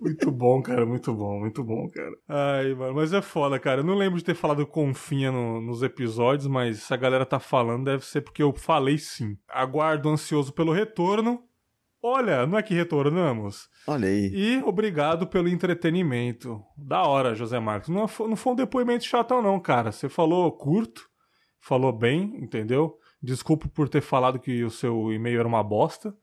Muito bom, cara, muito bom, muito bom, cara. Ai, mano, mas é foda, cara. Eu não lembro de ter falado confinha no, nos episódios, mas se a galera tá falando, deve ser porque eu falei sim. Aguardo ansioso pelo retorno. Olha, não é que retornamos? Olha aí. E obrigado pelo entretenimento. Da hora, José Marcos. Não foi, não foi um depoimento chatão, não, cara. Você falou curto, falou bem, entendeu? Desculpa por ter falado que o seu e-mail era uma bosta.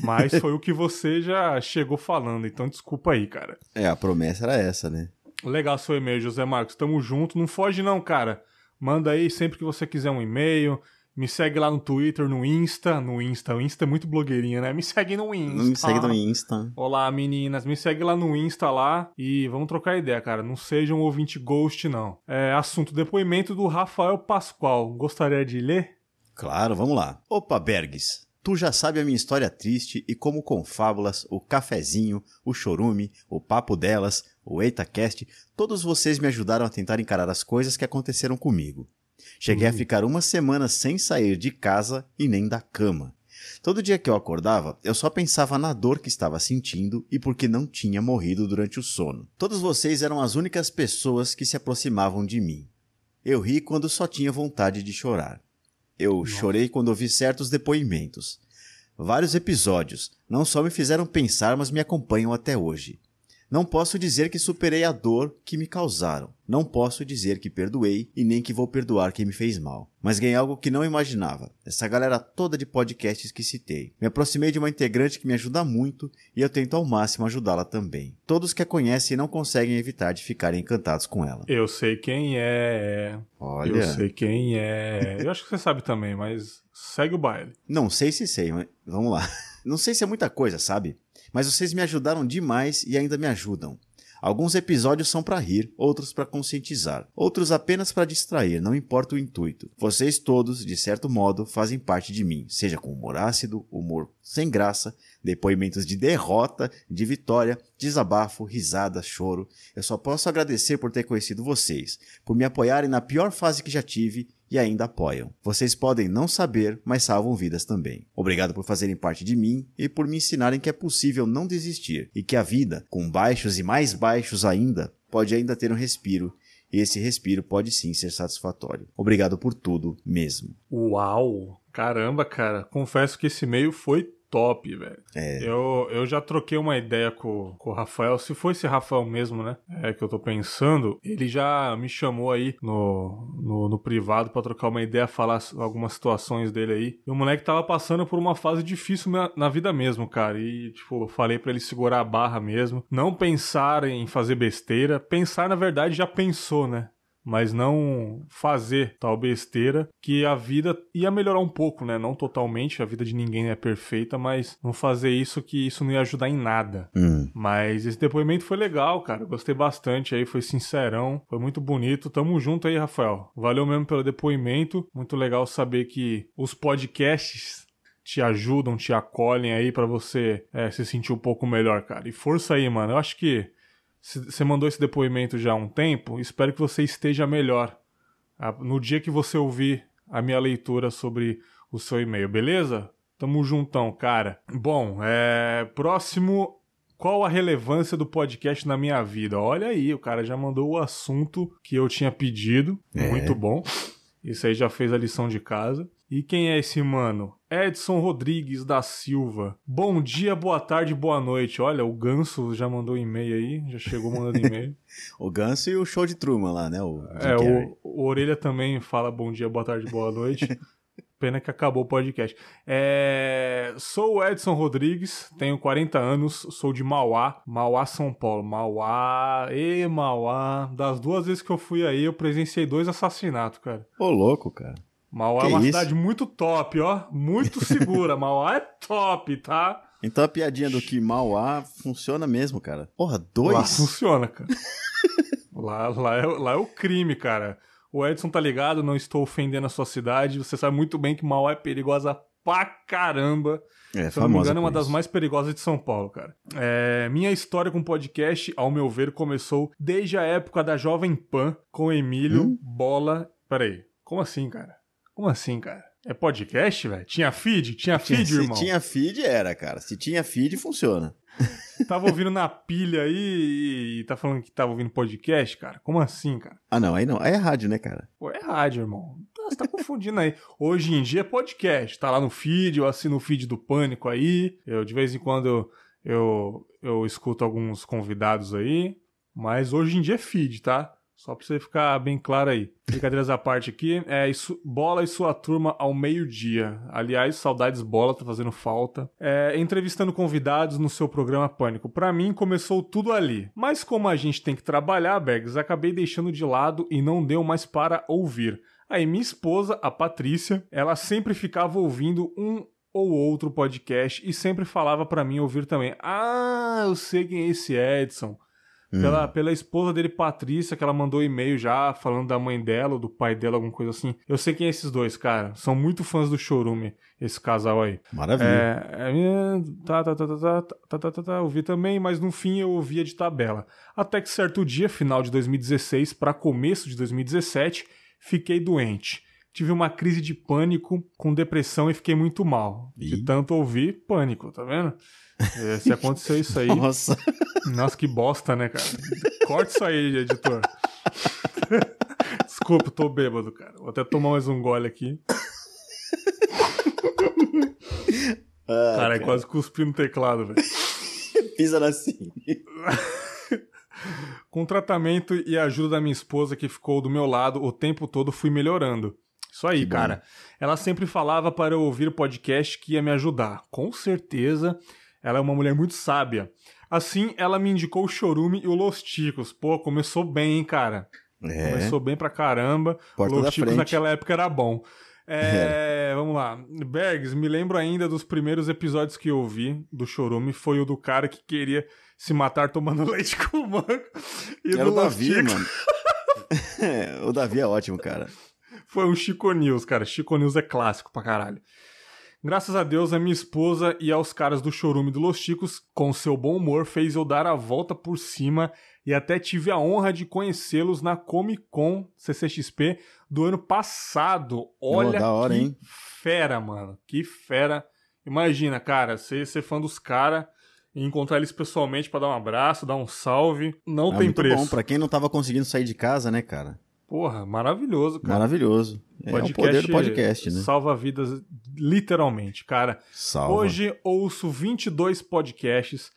Mas foi o que você já chegou falando, então desculpa aí, cara. É, a promessa era essa, né? Legal seu e-mail, José Marcos. Tamo junto. Não foge, não, cara. Manda aí sempre que você quiser um e-mail. Me segue lá no Twitter, no Insta. No Insta. O Insta é muito blogueirinha, né? Me segue no Insta. Me segue no Insta. Olá, meninas. Me segue lá no Insta lá e vamos trocar ideia, cara. Não seja um ouvinte ghost, não. É, assunto: depoimento do Rafael Pascoal. Gostaria de ler? Claro, vamos lá. Opa, Bergs. Tu já sabe a minha história triste e como com fábulas, o cafezinho, o chorume, o papo delas, o EitaCast, todos vocês me ajudaram a tentar encarar as coisas que aconteceram comigo. Cheguei uhum. a ficar uma semana sem sair de casa e nem da cama. Todo dia que eu acordava, eu só pensava na dor que estava sentindo e porque não tinha morrido durante o sono. Todos vocês eram as únicas pessoas que se aproximavam de mim. Eu ri quando só tinha vontade de chorar. Eu Nossa. chorei quando ouvi certos depoimentos. Vários episódios não só me fizeram pensar, mas me acompanham até hoje. Não posso dizer que superei a dor que me causaram. Não posso dizer que perdoei e nem que vou perdoar quem me fez mal. Mas ganhei algo que não imaginava. Essa galera toda de podcasts que citei. Me aproximei de uma integrante que me ajuda muito e eu tento ao máximo ajudá-la também. Todos que a conhecem não conseguem evitar de ficarem encantados com ela. Eu sei quem é. Olha. Eu sei quem é. Eu acho que você sabe também, mas segue o baile. Não sei se sei, mas vamos lá. Não sei se é muita coisa, sabe? Mas vocês me ajudaram demais e ainda me ajudam. Alguns episódios são para rir, outros para conscientizar, outros apenas para distrair, não importa o intuito. Vocês todos, de certo modo, fazem parte de mim, seja com humor ácido, humor sem graça, depoimentos de derrota, de vitória, desabafo, risada, choro. Eu só posso agradecer por ter conhecido vocês, por me apoiarem na pior fase que já tive e ainda apoiam. Vocês podem não saber, mas salvam vidas também. Obrigado por fazerem parte de mim e por me ensinarem que é possível não desistir e que a vida, com baixos e mais baixos ainda, pode ainda ter um respiro e esse respiro pode sim ser satisfatório. Obrigado por tudo mesmo. Uau! Caramba, cara, confesso que esse e-mail foi top, velho. É. Eu, eu já troquei uma ideia com, com o Rafael, se foi esse Rafael mesmo, né? É que eu tô pensando. Ele já me chamou aí no, no, no privado para trocar uma ideia, falar algumas situações dele aí. E o moleque tava passando por uma fase difícil na, na vida mesmo, cara. E, tipo, eu falei para ele segurar a barra mesmo. Não pensar em fazer besteira. Pensar, na verdade, já pensou, né? Mas não fazer tal besteira que a vida ia melhorar um pouco, né? Não totalmente, a vida de ninguém é perfeita, mas não fazer isso que isso não ia ajudar em nada. Hum. Mas esse depoimento foi legal, cara. Gostei bastante aí, foi sincerão, foi muito bonito. Tamo junto aí, Rafael. Valeu mesmo pelo depoimento. Muito legal saber que os podcasts te ajudam, te acolhem aí para você é, se sentir um pouco melhor, cara. E força aí, mano. Eu acho que você mandou esse depoimento já há um tempo. Espero que você esteja melhor no dia que você ouvir a minha leitura sobre o seu e-mail, beleza? Tamo juntão, cara. Bom, é... próximo. Qual a relevância do podcast na minha vida? Olha aí, o cara já mandou o assunto que eu tinha pedido. É. Muito bom. Isso aí já fez a lição de casa. E quem é esse mano? Edson Rodrigues da Silva. Bom dia, boa tarde, boa noite. Olha, o Ganso já mandou e-mail aí, já chegou mandando e-mail. O Ganso e o show de Truman lá, né? O é, o, o Orelha também fala bom dia, boa tarde, boa noite. Pena que acabou o podcast. É, sou o Edson Rodrigues, tenho 40 anos, sou de Mauá, Mauá, São Paulo. Mauá, e Mauá. Das duas vezes que eu fui aí, eu presenciei dois assassinatos, cara. Ô, louco, cara. Mauá Que é uma isso? cidade muito top, ó. Muito segura. Mauá é top, tá? Então a piadinha do que Mauá funciona mesmo, cara. Porra, Lá dois? funciona, cara. lá, lá, é, lá é o crime, cara. O Edson tá ligado, não estou ofendendo a sua cidade. Você sabe muito bem que Mauá é perigosa pra caramba. É, Se eu não me engano, é uma das mais perigosas de São Paulo, cara. É, minha história com podcast, ao meu ver, começou desde a época da Jovem Pan, com Emílio, Hum? Bola. Peraí, como assim, cara? Como assim, cara? É podcast, velho? Tinha feed? Tinha feed, Se irmão? tinha feed, era, cara. Se tinha feed, funciona. Tava ouvindo na pilha aí e, e tá falando que tava ouvindo podcast, cara? Como assim, cara? Ah, não, aí não. Aí é rádio, né, cara? Pô, é rádio, irmão. Você tá confundindo aí. Hoje em dia é podcast. Tá lá no feed, eu assino o feed do Pânico aí. Eu, de vez em quando, eu, eu, eu escuto alguns convidados aí. Mas hoje em dia é feed, tá? Só pra você ficar bem claro aí. Brincadeiras à parte aqui. É isso, Bola e sua turma ao meio-dia. Aliás, saudades Bola, tá fazendo falta. É, entrevistando convidados no seu programa Pânico. Pra mim, começou tudo ali. Mas como a gente tem que trabalhar, Bergs, acabei deixando de lado e não deu mais para ouvir. Aí minha esposa, a Patrícia, ela sempre ficava ouvindo um ou outro podcast e sempre falava pra mim ouvir também. Ah, eu sei quem é esse Edson. Pela, pela esposa dele, Patrícia, que ela mandou e-mail já falando da mãe dela ou do pai dela, alguma coisa assim. Eu sei quem é esses dois, cara. São muito fãs do Chorume, esse casal aí. Maravilha. É, é, tá, tá, tá, tá, tá, tá, tá, tá, tá, ouvi também, mas no fim eu ouvia de tabela. Até que certo dia, final de 2016 para começo de 2017, fiquei doente. Tive uma crise de pânico, com depressão e fiquei muito mal. De tanto ouvir, pânico, tá vendo? É, se aconteceu isso aí, Nossa. nossa, que bosta, né, cara? Corta isso aí, editor. Desculpa, tô bêbado, cara. Vou até tomar mais um gole aqui. Ah, Cara, é quase cuspi no teclado, velho. Pisa assim. Com tratamento e a ajuda da minha esposa que ficou do meu lado o tempo todo, fui melhorando. Isso aí, Que bom. cara. Ela sempre falava para eu ouvir o podcast que ia me ajudar. Com certeza, ela é uma mulher muito sábia. Assim, ela me indicou o Chorume e o Los Ticos. Pô, começou bem, hein, cara. É. Começou bem pra caramba. Porta o Los Ticos frente. naquela época era bom. É, vamos lá. Bergs, me lembro ainda dos primeiros episódios que eu ouvi do Chorume. Foi o do cara que queria se matar tomando leite com manga. E Era do o Los Davi, Ticos mano. É, o Davi é ótimo, cara. Foi um Chico News, cara. Chico News é clássico pra caralho. Graças a Deus, a minha esposa e aos caras do Chorume do Los Chicos, com seu bom humor, fez eu dar a volta por cima e até tive a honra de conhecê-los na Comic Con CCXP do ano passado. Olha da hora, que hein? fera, mano. Que fera. Imagina, cara, você ser fã dos caras e encontrar eles pessoalmente pra dar um abraço, dar um salve. Não É tem muito preço. bom. Pra quem não tava conseguindo sair de casa, né, cara? Porra, maravilhoso, cara. Maravilhoso. É o poder do podcast, né? Salva vidas, literalmente, cara. Salva. Hoje ouço 22 podcasts.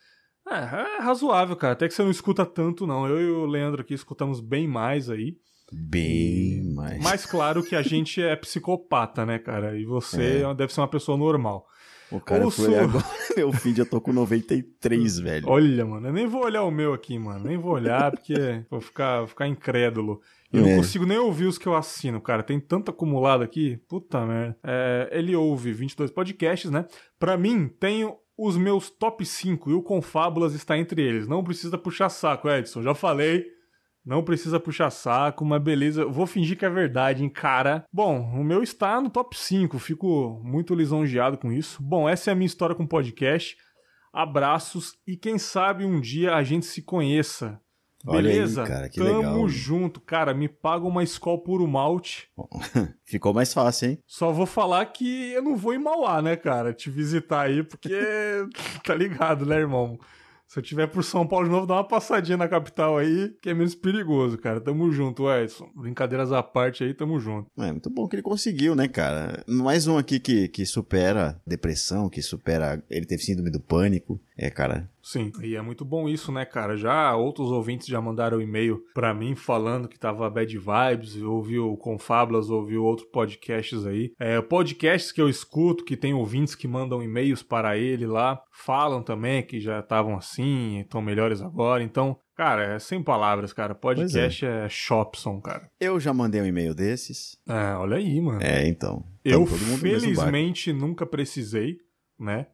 É, é razoável, cara. Até que você não escuta tanto, não. Eu e o Leandro aqui escutamos bem mais aí. Bem mais. Mas claro que a gente é psicopata, né, cara? E você É. deve ser uma pessoa normal. O cara ouço- foi agora. Meu feed, eu tô com 93, velho. Olha, mano, eu nem vou olhar o meu aqui, mano. Nem vou olhar porque vou ficar, vou ficar incrédulo. Eu não É. consigo nem ouvir os que eu assino, cara. Tem tanto acumulado aqui. Puta merda. É, ele ouve 22 podcasts, né? Pra mim, tenho os meus top 5 e o Confábulas está entre eles. Não precisa puxar saco, Edson. Já falei. Não precisa puxar saco, mas beleza. Eu Vou fingir que é verdade, hein, cara. Bom, o meu está no top 5. Fico muito lisonjeado com isso. Bom, essa é a minha história com podcast. Abraços e quem sabe um dia a gente se conheça. Olha aí, Beleza? cara, que Tamo legal. junto. Cara, me paga uma Skol puro malte. Ficou mais fácil, hein? Só vou falar que eu não vou em Mauá, né, cara? Te visitar aí, porque tá ligado, né, irmão? Se eu tiver por São Paulo de novo, dá uma passadinha na capital aí, que é menos perigoso, cara. Tamo junto, Edson. Brincadeiras à parte aí, tamo junto. É muito bom que ele conseguiu, né, cara? Mais um aqui que, que supera depressão, que supera. Ele teve síndrome do pânico. É, cara. Sim, e é muito bom isso, né, cara? Já outros ouvintes já mandaram e-mail pra mim falando que tava bad vibes, ouviu Confablas, ouviu outros podcasts aí. É, podcasts que eu escuto, que tem ouvintes que mandam e-mails para ele lá, falam também que já estavam assim, estão melhores agora. Então, cara, é sem palavras, cara. Podcast é. Shopson, cara. Eu já mandei um e-mail desses. É, olha aí, mano. É, então. eu, felizmente, nunca precisei, né?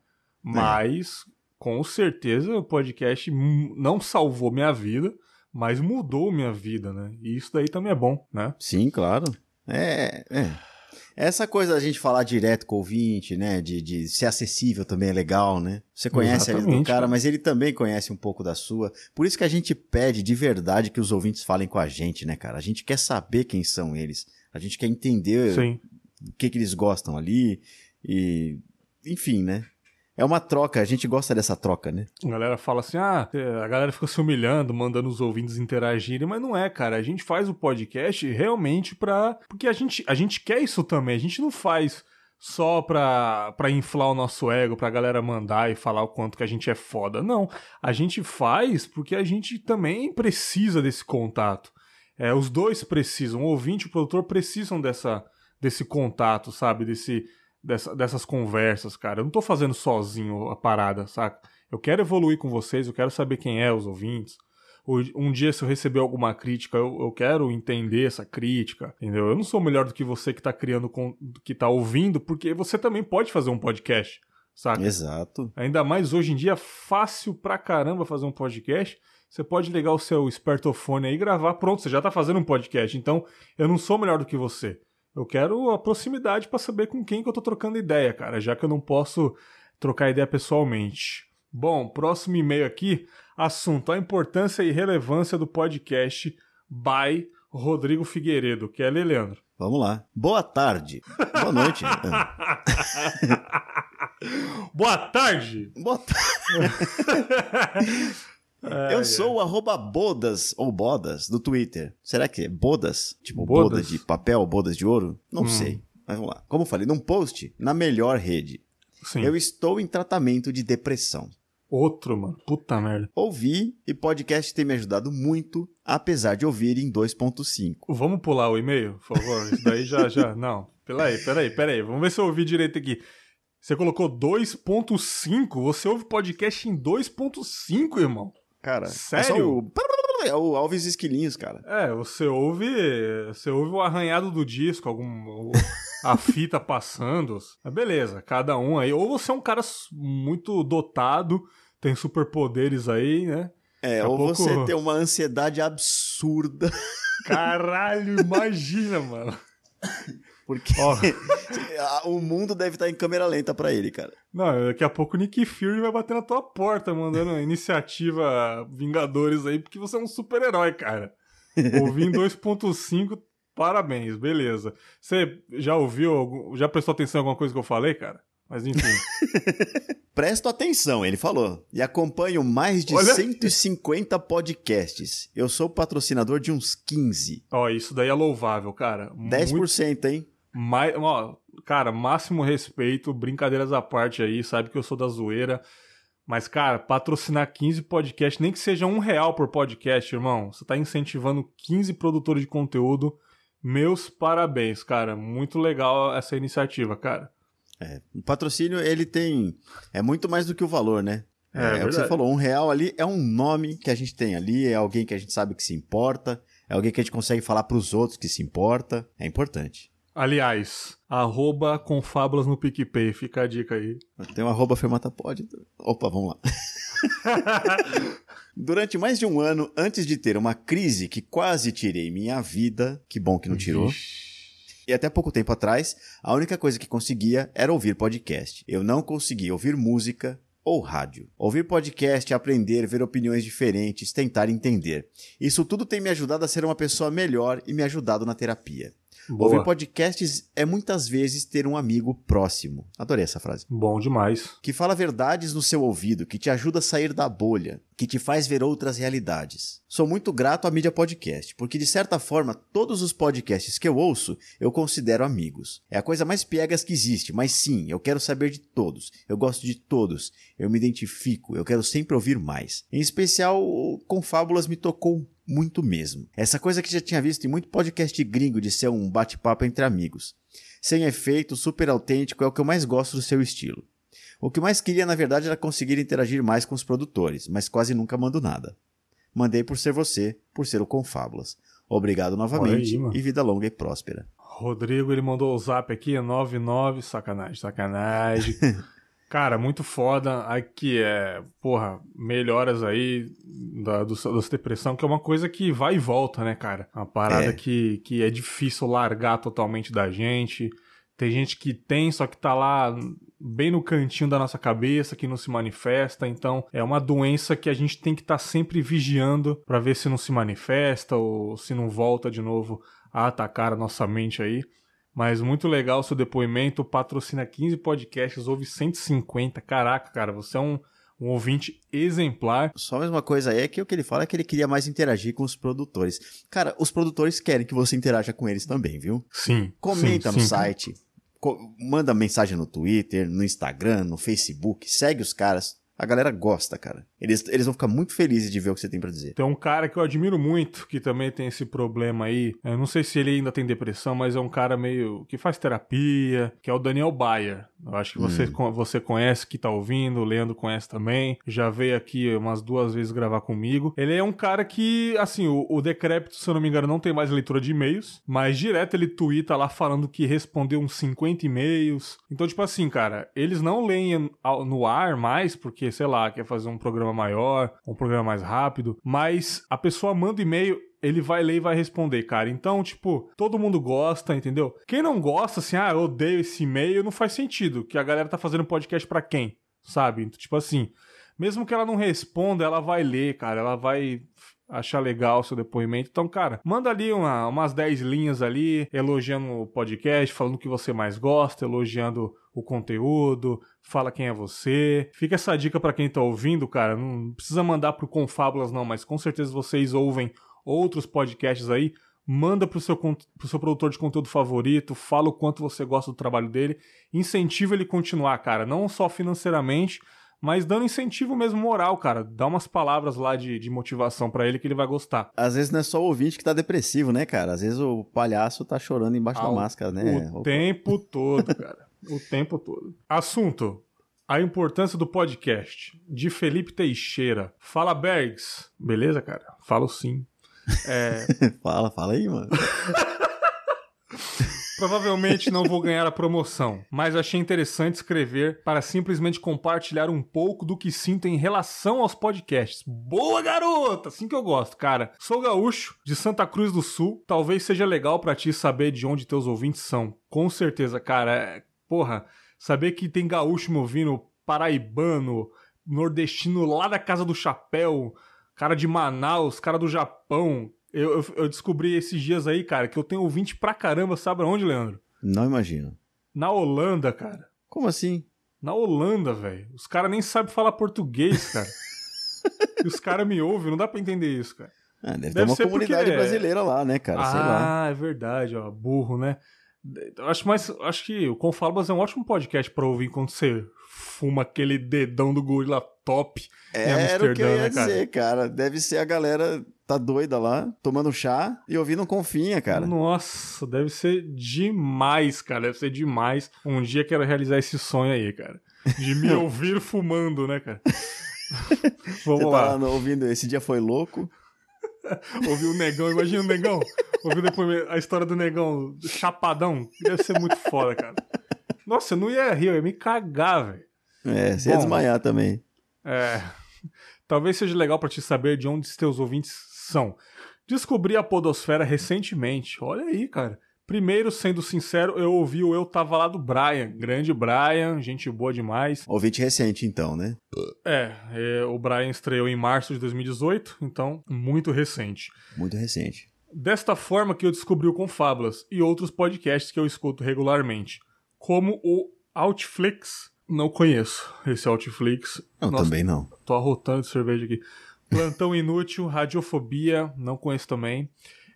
Mas, com certeza, o podcast não salvou minha vida, mas mudou minha vida, né? E isso daí também é bom, né? Sim, claro. É, é. Essa coisa da gente falar direto com o ouvinte, né? De, de ser acessível também é legal, né? Você conhece a vida do cara. mas ele também conhece um pouco da sua. Por isso que a gente pede de verdade que os ouvintes falem com a gente, né, cara? A gente quer saber quem são eles. A gente quer entender Sim. o que, que eles gostam ali. E. Enfim, né? É uma troca, a gente gosta dessa troca, né? A galera fala assim: ah, a galera fica se humilhando, mandando os ouvintes interagirem, mas não é, cara. A gente faz o podcast realmente pra. Porque a gente, a gente quer isso também. A gente não faz só pra, pra inflar o nosso ego, pra galera mandar e falar o quanto que a gente é foda. Não. A gente faz porque a gente também precisa desse contato. É, os dois precisam, o ouvinte e o produtor precisam dessa, desse contato, sabe? Desse, dessa- dessas conversas, cara. Eu não tô fazendo sozinho a parada, saca? Eu quero evoluir com vocês, eu quero saber quem é os ouvintes. Ou- Um dia, se eu receber alguma crítica, eu, eu quero entender essa crítica, entendeu? Eu não sou melhor do que você que tá criando, que tá ouvindo, porque você também pode fazer um podcast, saca? Exato. Ainda mais hoje em dia, fácil pra caramba fazer um podcast. Você pode ligar o seu espertofone aí e gravar, pronto, você já tá fazendo um podcast. Então, eu não sou melhor do que você. Eu quero a proximidade pra saber com quem que eu tô trocando ideia, cara, já que eu não posso trocar ideia pessoalmente. Bom, próximo e-mail aqui, assunto: a importância e relevância do podcast by Rodrigo Figueiredo. Quer ler, Leandro? Vamos lá. Boa tarde. Boa noite. Boa tarde! Boa tarde. Eu sou o arroba Bodas, ou Bodas, do Twitter. Será que é Bodas? Tipo, Bodas? de papel, bodas de ouro? Não Hum. sei. Mas vamos lá. Como eu falei, num post, na melhor rede. Sim. Eu estou em tratamento de depressão. Outro, mano. Puta merda. Ouvi e podcast tem me ajudado muito, apesar de ouvir em 2.5. Vamos pular o e-mail, por favor? Isso daí já, já. Não. Peraí, peraí, peraí. Vamos ver se eu ouvi direito aqui. Você colocou 2.5? Você ouve podcast em 2.5, irmão? Cara, Sério? É, só o... é o Alves Esquilinhos, cara. É, você ouve. Você ouve o arranhado do disco, algum. a fita passando. Mas beleza, cada um aí. Ou você é um cara muito dotado, tem superpoderes aí, né? É, Daqui ou pouco- você tem uma ansiedade absurda, Caralho, imagina, mano. porque Ó. o mundo deve estar em câmera lenta pra ele, cara. Não, daqui a pouco o Nick Fury vai bater na tua porta, mandando iniciativa Vingadores aí, porque você é um super-herói, cara. Ouvi em 2.5, parabéns, beleza. Você já ouviu, já prestou atenção em alguma coisa que eu falei, cara? Mas enfim. Presto atenção, ele falou. E acompanho mais de Olha- 150 podcasts. Eu sou patrocinador de uns 15. ó, isso daí é louvável, cara. Muito 10%, hein? Mais, ó, cara, máximo respeito, brincadeiras à parte aí, sabe que eu sou da zoeira. Mas, cara, patrocinar 15 podcasts, nem que seja um real por podcast, irmão. Você tá incentivando 15 produtores de conteúdo. Meus parabéns, cara. Muito legal essa iniciativa, cara. O patrocínio, ele tem. É muito mais do que o valor, né? É, o que você falou. Um real ali é um nome que a gente tem ali, é alguém que a gente sabe que se importa, é alguém que a gente consegue falar pros outros que se importa. É importante. Aliás, arroba confábulas no PicPay, fica a dica aí. Tem um arroba fermatapod. Opa, vamos lá. Durante mais de um ano, antes de ter uma crise que quase tirei minha vida, que bom que não tirou, Vixe. e até pouco tempo atrás, a única coisa que conseguia era ouvir podcast. Eu não conseguia ouvir música, ou rádio. Ouvir podcast, aprender, ver opiniões diferentes, tentar entender. Isso tudo tem me ajudado a ser uma pessoa melhor e me ajudado na terapia. Boa. Ouvir podcasts é muitas vezes ter um amigo próximo. Adorei essa frase. Bom demais. Que fala verdades no seu ouvido, que te ajuda a sair da bolha, que te faz ver outras realidades. Sou muito grato à mídia podcast, porque de certa forma todos os podcasts que eu ouço eu considero amigos. É a coisa mais piegas que existe, mas sim, eu quero saber de todos. Eu gosto de todos. Eu me identifico, eu quero sempre ouvir mais. Em especial, o Confábulas me tocou muito mesmo. Essa coisa que já tinha visto em muito podcast gringo de ser um bate-papo entre amigos. Sem efeito, super autêntico é o que eu mais gosto do seu estilo. O que mais queria, na verdade, era conseguir interagir mais com os produtores, mas quase nunca mando nada. Mandei por ser você, por ser o Confábulas. Obrigado novamente aí, e vida longa e próspera. Rodrigo, ele mandou o zap aqui, 99, sacanagem, sacanagem. Cara, muito foda. Aqui é, porra, melhoras aí da, do, da depressão, que é uma coisa que vai e volta, né, cara? Uma parada É. que, que é difícil largar totalmente da gente. Tem gente que tem, só que tá lá bem no cantinho da nossa cabeça, que não se manifesta. Então, é uma doença que a gente tem que estar sempre vigiando pra ver se não se manifesta ou se não volta de novo a atacar a nossa mente aí. Mas muito legal o seu depoimento. Patrocina 15 podcasts, ouve 150. Caraca, cara, você é um, um ouvinte exemplar. Só a mesma coisa aí é que o que ele fala é que ele queria mais interagir com os produtores. Cara, os produtores querem que você interaja com eles também, viu? Sim. Comenta sim, no sim. site, co- manda mensagem no Twitter, no Instagram, no Facebook, segue os caras. A galera gosta, cara. Eles, eles vão ficar muito felizes de ver o que você tem pra dizer. Tem um cara que eu admiro muito, que também tem esse problema aí. Eu não sei se ele ainda tem depressão, mas é um cara meio. que faz terapia, que é o Daniel Bayer. Eu acho que você, con- você conhece, que tá ouvindo, o Leandro conhece também. Já veio aqui umas duas vezes gravar comigo. Ele é um cara que, assim, o, o Decrépito, se eu não me engano, não tem mais leitura de e-mails, mas direto ele twitta lá falando que respondeu uns 50 e-mails. Então, tipo assim, cara, eles não leem no ar mais, porque, sei lá, quer fazer um programa maior, um programa mais rápido, mas a pessoa manda e-mail, ele vai ler e vai responder, cara. Então, tipo, todo mundo gosta, entendeu? Quem não gosta, assim, ah, eu odeio esse e-mail, não faz sentido, que a galera tá fazendo podcast pra quem, sabe? Tipo assim, mesmo que ela não responda, ela vai ler, cara, ela vai achar legal o seu depoimento. Então, cara, manda ali uma- umas 10 linhas ali, elogiando o podcast, falando o que você mais gosta, elogiando o conteúdo, fala quem é você. Fica essa dica pra quem tá ouvindo, cara, não precisa mandar pro Confábulas não, mas com certeza vocês ouvem outros podcasts aí. Manda pro seu, con- pro seu produtor de conteúdo favorito, fala o quanto você gosta do trabalho dele, incentiva ele a continuar, cara, não só financeiramente, mas dando incentivo mesmo moral, cara. Dá umas palavras lá de, de motivação pra ele que ele vai gostar. Às vezes não é só o ouvinte que tá depressivo, né, cara? Às vezes o palhaço tá chorando embaixo Ah, da o- máscara, né? O tempo todo, cara. O tempo todo. Assunto. A importância do podcast. De Felipe Teixeira. Fala, Bergs. Beleza, cara? Falo sim. É, Fala, fala aí, mano. Provavelmente não vou ganhar a promoção, mas achei interessante escrever para simplesmente compartilhar um pouco do que sinto em relação aos podcasts. Boa, garota! Assim que eu gosto, cara. Sou gaúcho, de Santa Cruz do Sul. Talvez seja legal pra ti saber de onde teus ouvintes são. Com certeza, cara. É- Porra, saber que tem gaúcho me ouvindo, paraibano, nordestino lá da Casa do Chapéu, cara de Manaus, cara do Japão. Eu, eu- eu descobri esses dias aí, cara, que eu tenho ouvinte pra caramba, sabe aonde, Leandro? Não imagino. Na Holanda, cara. Como assim? Na Holanda, velho. Os caras nem sabem falar português, cara. e os caras me ouvem, não dá pra entender isso, cara. Ah, deve, ter Deve uma ser comunidade porque- brasileira lá, né, cara? Sei lá. ah, é verdade, ó. Burro, né? Acho, mais, acho que o Confalbas é um ótimo podcast pra ouvir enquanto você fuma aquele dedão do gorila top em Era o que eu ia né, cara? dizer, cara. Deve ser a galera tá doida lá, tomando chá e ouvindo confinha, cara. Nossa, deve ser demais, cara. Deve ser demais. Um dia quero realizar esse sonho aí, cara. De me ouvir fumando, né, cara? Vamos Você lá. tá lá ouvindo Esse Dia Foi Louco. Ouvir o negão, imagina o negão. Ouvir depois a história do negão chapadão. Deve ser muito foda, cara. Nossa, eu não ia rir, eu ia me cagar, velho. É, você ia Bom. desmaiar também. É. Talvez seja legal pra te saber de onde os teus ouvintes são. Descobri a Podosfera recentemente. Olha aí, cara. Primeiro, sendo sincero, eu ouvi o Eu Tava Lá do Brian. Grande Brian, gente boa demais. Ouvinte recente, então, né? É, é, o Brian estreou em março de 2018, então muito recente. Muito recente. Desta forma que eu descobri o Confábulas e outros podcasts que eu escuto regularmente, como o Outflix. Não conheço esse Outflix. Não, Nossa, também não. Tô arrotando de cerveja aqui. Plantão Inútil, Radiofobia, não conheço também.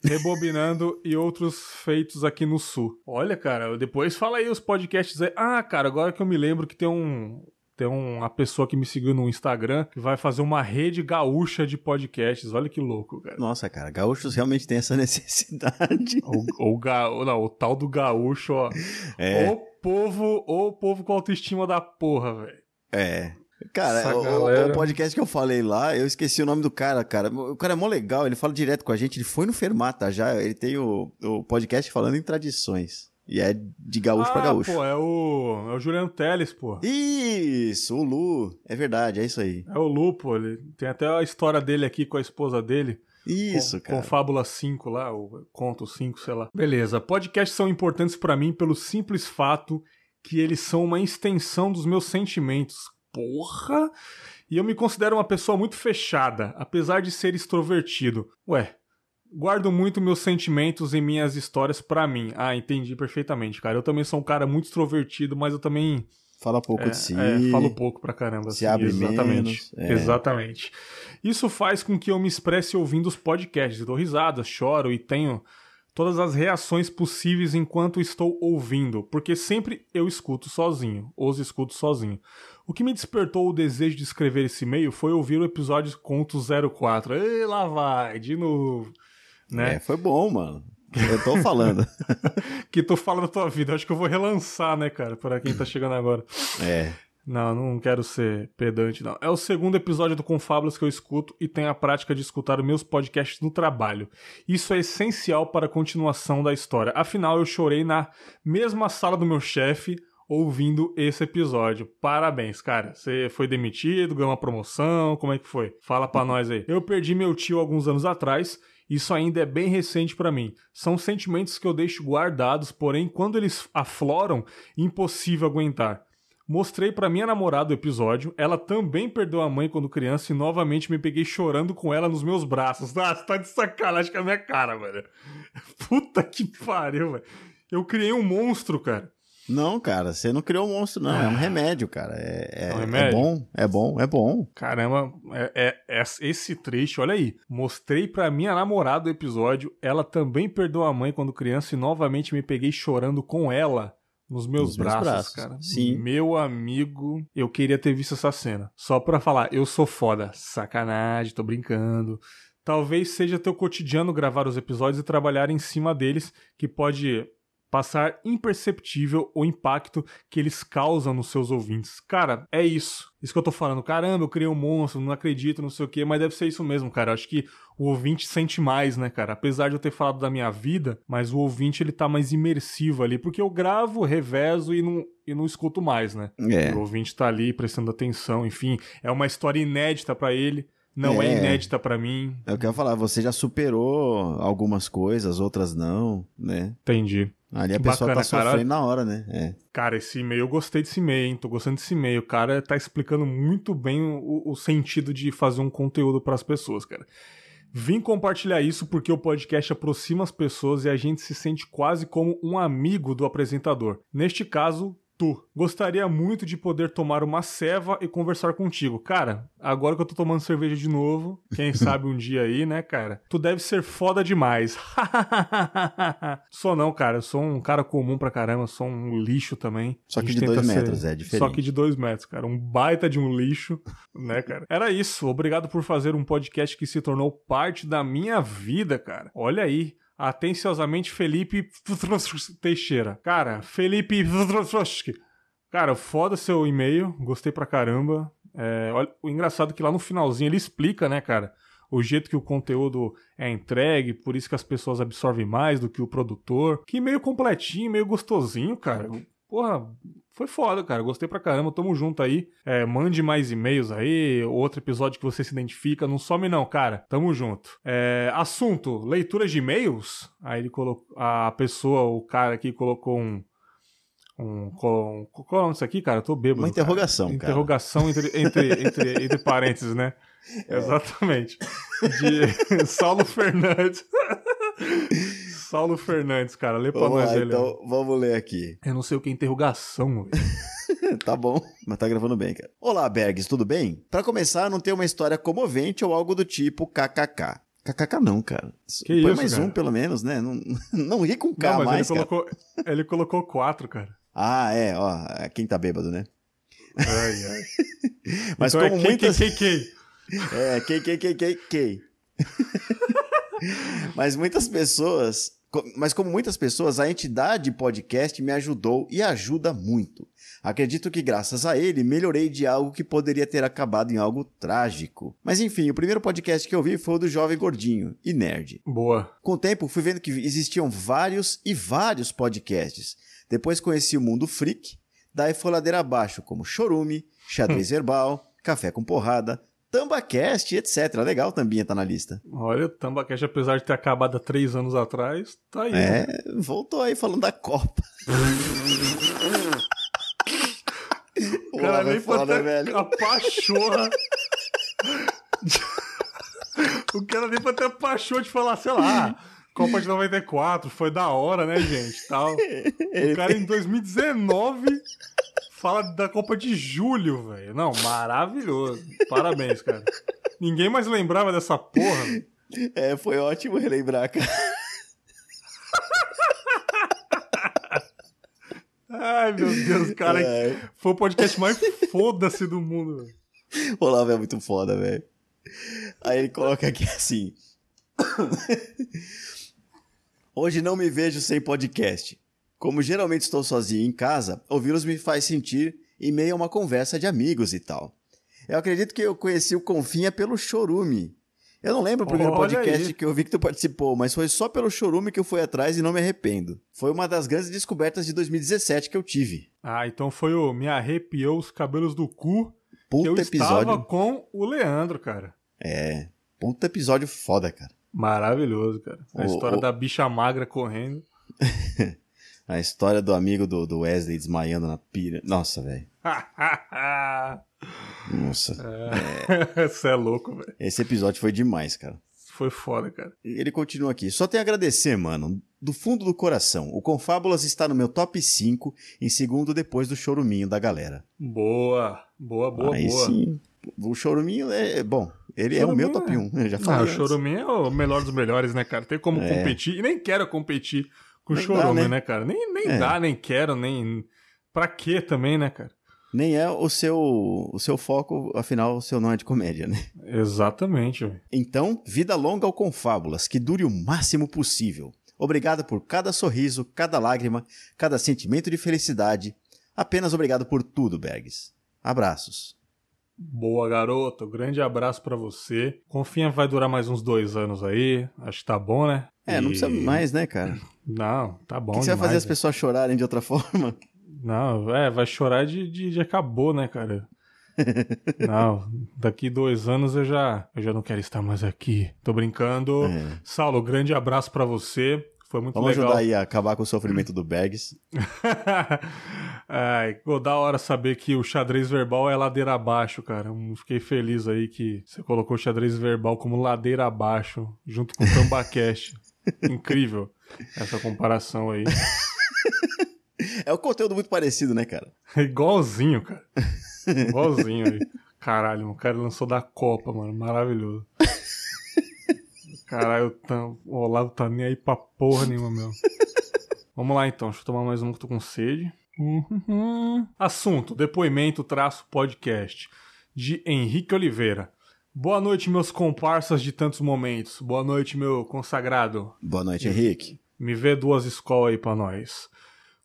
Rebobinando e outros feitos aqui no Sul. Olha, cara, depois fala aí os podcasts aí. Ah, cara, agora que eu me lembro que tem um. Tem uma pessoa que me seguiu no Instagram que vai fazer uma rede gaúcha de podcasts. Olha que louco, cara. Nossa, cara, gaúchos realmente têm essa necessidade. O, o, ga, não, o tal do gaúcho, ó. É. O povo, o povo com autoestima da porra, velho. É. Cara, o, galera- o podcast que eu falei lá, eu esqueci o nome do cara, cara. O cara é mó legal, ele fala direto com a gente. Ele foi no Fermata já. Ele tem o, o podcast falando em tradições. E é de gaúcho pra ah, gaúcho. pô, é o, é o Juliano Teles, pô. Isso, o Lu. É verdade, é isso aí. É o Lu, pô. Ele tem até a história dele aqui com a esposa dele. Isso, com, cara. Com Fábula 5 lá, o Conto 5, sei lá. Beleza, podcasts são importantes pra mim pelo simples fato que eles são uma extensão dos meus sentimentos. Porra! E eu me considero uma pessoa muito fechada, apesar de ser extrovertido. Ué, guardo muito meus sentimentos e minhas histórias pra mim. Ah, entendi perfeitamente, cara. Eu também sou um cara muito extrovertido, mas eu também Fala pouco é, de si. é, falo pouco pra caramba. Se assim, abre exatamente. menos, é. Exatamente. Isso faz com que eu me expresse ouvindo os podcasts. Eu dou risadas, choro e tenho todas as reações possíveis enquanto estou ouvindo, porque sempre eu escuto sozinho, os escuto sozinho. O que me despertou o desejo de escrever esse e-mail foi ouvir o episódio Conto 04. Ei, lá vai, de novo. Né? É, foi bom, mano. Eu tô falando. Que tu fala da tua vida. Acho que eu vou relançar, né, cara, para quem tá chegando agora. é. Não, não quero ser pedante, não. É o segundo episódio do Confábulas que eu escuto e tenho a prática de escutar os meus podcasts no trabalho. Isso é essencial para a continuação da história. Afinal, eu chorei na mesma sala do meu chefe ouvindo esse episódio. Parabéns, cara. Você foi demitido, ganhou uma promoção, como é que foi? Fala pra nós aí. Eu perdi meu tio alguns anos atrás. Isso ainda é bem recente pra mim. São sentimentos que eu deixo guardados, porém, quando eles afloram, impossível aguentar. Mostrei pra minha namorada o episódio. Ela também perdeu a mãe quando criança e novamente me peguei chorando com ela nos meus braços. Ah, você tá de sacanagem com a minha cara, velho. Puta que pariu, velho. Eu criei um monstro, cara. Não, cara, você não criou um monstro, não. É um remédio, cara. É, é, É um é remédio? bom, é bom, é bom. Caramba, é, é- é- esse trecho, olha aí. Mostrei pra minha namorada o episódio. Ela também perdeu a mãe quando criança e novamente me peguei chorando com ela nos meus, Nos meus braços, braços, cara. sim. Meu amigo, eu queria ter visto essa cena. Só pra falar, eu sou foda. Sacanagem, tô brincando. Talvez seja teu cotidiano gravar os episódios e trabalhar em cima deles, que pode passar imperceptível o impacto que eles causam nos seus ouvintes. Cara, é isso. Isso que eu tô falando. Caramba, eu criei um monstro, não acredito, não sei o quê, mas deve ser isso mesmo, cara. Eu acho que o ouvinte sente mais, né, cara? Apesar de eu ter falado da minha vida, mas o ouvinte ele tá mais imersivo ali, porque eu gravo, revezo e não, e não escuto mais, né? É. O ouvinte tá ali prestando atenção, enfim, é uma história inédita pra ele, não é, É. inédita pra mim. É o que eu ia falar, você já superou algumas coisas, outras não, né? Entendi. Ali a Que pessoa bacana, tá sofrendo cara. na hora, né? É. Cara, esse e-mail, eu gostei desse e-mail, hein? Tô gostando desse e-mail. O cara tá explicando muito bem o, o sentido de fazer um conteúdo pras pessoas, cara. Vim compartilhar isso porque o podcast aproxima as pessoas e a gente se sente quase como um amigo do apresentador. Neste caso, tu. Gostaria muito de poder tomar uma ceva e conversar contigo. Cara, agora que eu tô tomando cerveja de novo, quem sabe um dia aí, né, cara? Tu deve ser foda demais. sou não, cara. Eu sou um cara comum pra caramba, sou um lixo também. Só que de dois ser- metros, é diferente. Só que de dois metros, cara. Um baita de um lixo, né, cara? Era isso. Obrigado por fazer um podcast que se tornou parte da minha vida, cara. Olha aí. Atenciosamente, Felipe Teixeira. Cara, Felipe. Cara, foda seu e-mail. Gostei pra caramba. É, olha, o engraçado é que lá no finalzinho ele explica, né, cara? O jeito que o conteúdo é entregue, por isso que as pessoas absorvem mais do que o produtor. Que meio completinho, meio gostosinho, cara. porra, foi foda, cara. Gostei pra caramba. Tamo junto aí. É, mande mais e-mails aí, outro episódio que você se identifica. Não some não, cara. Tamo junto. É, assunto, leitura de e-mails. Aí ele colocou. A pessoa, o cara aqui colocou um. Um, qual, qual é o nome disso aqui, cara? Eu tô bêbado. Uma interrogação, cara. cara. Interrogação entre, entre, entre, entre parênteses, né? Exatamente. De Saulo Fernandes. Saulo Fernandes, cara. Lê pra Vamos nós lá, ele. então vamos ler aqui. Eu não sei o que é interrogação, tá bom, mas tá gravando bem, cara. Olá, Bergs, tudo bem? Pra começar, não tem uma história comovente ou algo do tipo kkk. KKK não, cara. Que Põe isso, mais cara? um, pelo menos, né? Não, não ri com K Não, mas mais, ele cara. colocou, ele colocou quatro, cara. Ah, é, ó, quem tá bêbado, né? Ai, ai. Mas então como é muitas... quem? É, quem. Mas muitas pessoas... Mas como muitas pessoas, a entidade podcast me ajudou e ajuda muito. Acredito que graças a ele melhorei de algo que poderia ter acabado em algo trágico. Mas enfim, o primeiro podcast que eu vi foi o do Jovem Gordinho e Nerd. Boa. Com o tempo, fui vendo que existiam vários e vários podcasts. Depois conheci o Mundo Freak, daí foi ladeira abaixo, como Chorume, Xadrez Verbal, Café com Porrada, Tambacast, etc. Legal também tá na lista. Olha, o Tambacash, apesar de ter acabado há três anos atrás, tá aí. né? É, voltou aí falando da Copa. O cara nem foda, velho. a pachorra. o cara nem pra ter a pachorra de falar, sei lá, "Ah, Copa de 94, foi da hora, né, gente? Tal. O cara em 2019 fala da Copa de Julho, velho. Não, maravilhoso. Parabéns, cara. Ninguém mais lembrava dessa porra. É, foi ótimo relembrar, cara. Ai, meu Deus, cara. É. Foi o podcast mais foda-se do mundo, velho. Olá, velho, muito foda, velho. Aí ele coloca aqui assim. Hoje não me vejo sem podcast. Como geralmente estou sozinho em casa, ouvi-los me faz sentir em meio a uma conversa de amigos e tal. Eu acredito que eu conheci o Confinha pelo Chorume. Eu não lembro o primeiro Olha podcast aí. que eu vi que tu participou, mas foi só pelo Chorume que eu fui atrás e não me arrependo. Foi uma das grandes descobertas de 2017 que eu tive. Ah, então foi o Me Arrepiou os Cabelos do Cu que eu Puta estava episódio. com o Leandro, cara. É. Puta episódio foda, cara. Maravilhoso, cara. A O- história o- da bicha magra correndo. A história do amigo do, do Wesley desmaiando na pira. Nossa, velho. Nossa. Você é louco, velho. Esse episódio foi demais, cara. Foi foda, cara. Ele continua aqui. Só tenho a agradecer, mano. Do fundo do coração. O Confábulas está no meu top 5, em segundo depois do choruminho da galera. Boa, boa, boa, Aí boa. sim. O choruminho é. Bom, ele é o meu top Choruminho 1. Eu já Ah, falei. o antes. Choruminho é o melhor dos melhores, né, cara? Tem como É. competir. E nem quero competir com Nem Chorume, dá, né? né? cara? Nem, nem É. dá, nem quero, nem. Pra quê também, né, cara? Nem é o seu, o seu foco, afinal, o seu não é de comédia, né? Exatamente. Então, vida longa ao Confábulas, que dure o máximo possível. Obrigado por cada sorriso, cada lágrima, cada sentimento de felicidade. Apenas obrigado por tudo, Bergs. Abraços. Boa, garoto. Grande abraço pra você. Confinha vai durar mais uns dois anos aí. Acho que tá bom, né? É, não E- precisa mais, né, cara? Não, tá bom. O que você vai fazer as pessoas chorarem de outra forma? Não, é, vai chorar de, de, de acabou, né, cara? não, daqui dois anos eu já, eu já não quero estar mais aqui. Tô brincando. É. Saulo, grande abraço pra você. Foi muito Vamos legal. ajudar aí a acabar com o sofrimento do Bergs. Ai, pô, da hora saber que o xadrez verbal é ladeira abaixo, cara. Hum, Fiquei feliz aí que você colocou o xadrez verbal como ladeira abaixo, junto com o Tambacast. Incrível essa comparação aí. É um conteúdo muito parecido, né, cara? É igualzinho, cara. Igualzinho aí. Caralho, o cara lançou da Copa, mano. Maravilhoso. Caralho, tá... o Olavo tá nem aí pra porra nenhuma, meu. Vamos lá então, deixa eu tomar mais um que eu tô com sede. Uhum. Assunto: depoimento traço podcast. De Henrique Oliveira. Boa noite, meus comparsas de tantos momentos. Boa noite, meu consagrado. Boa noite, Henrique. Me vê duas escolas aí pra nós.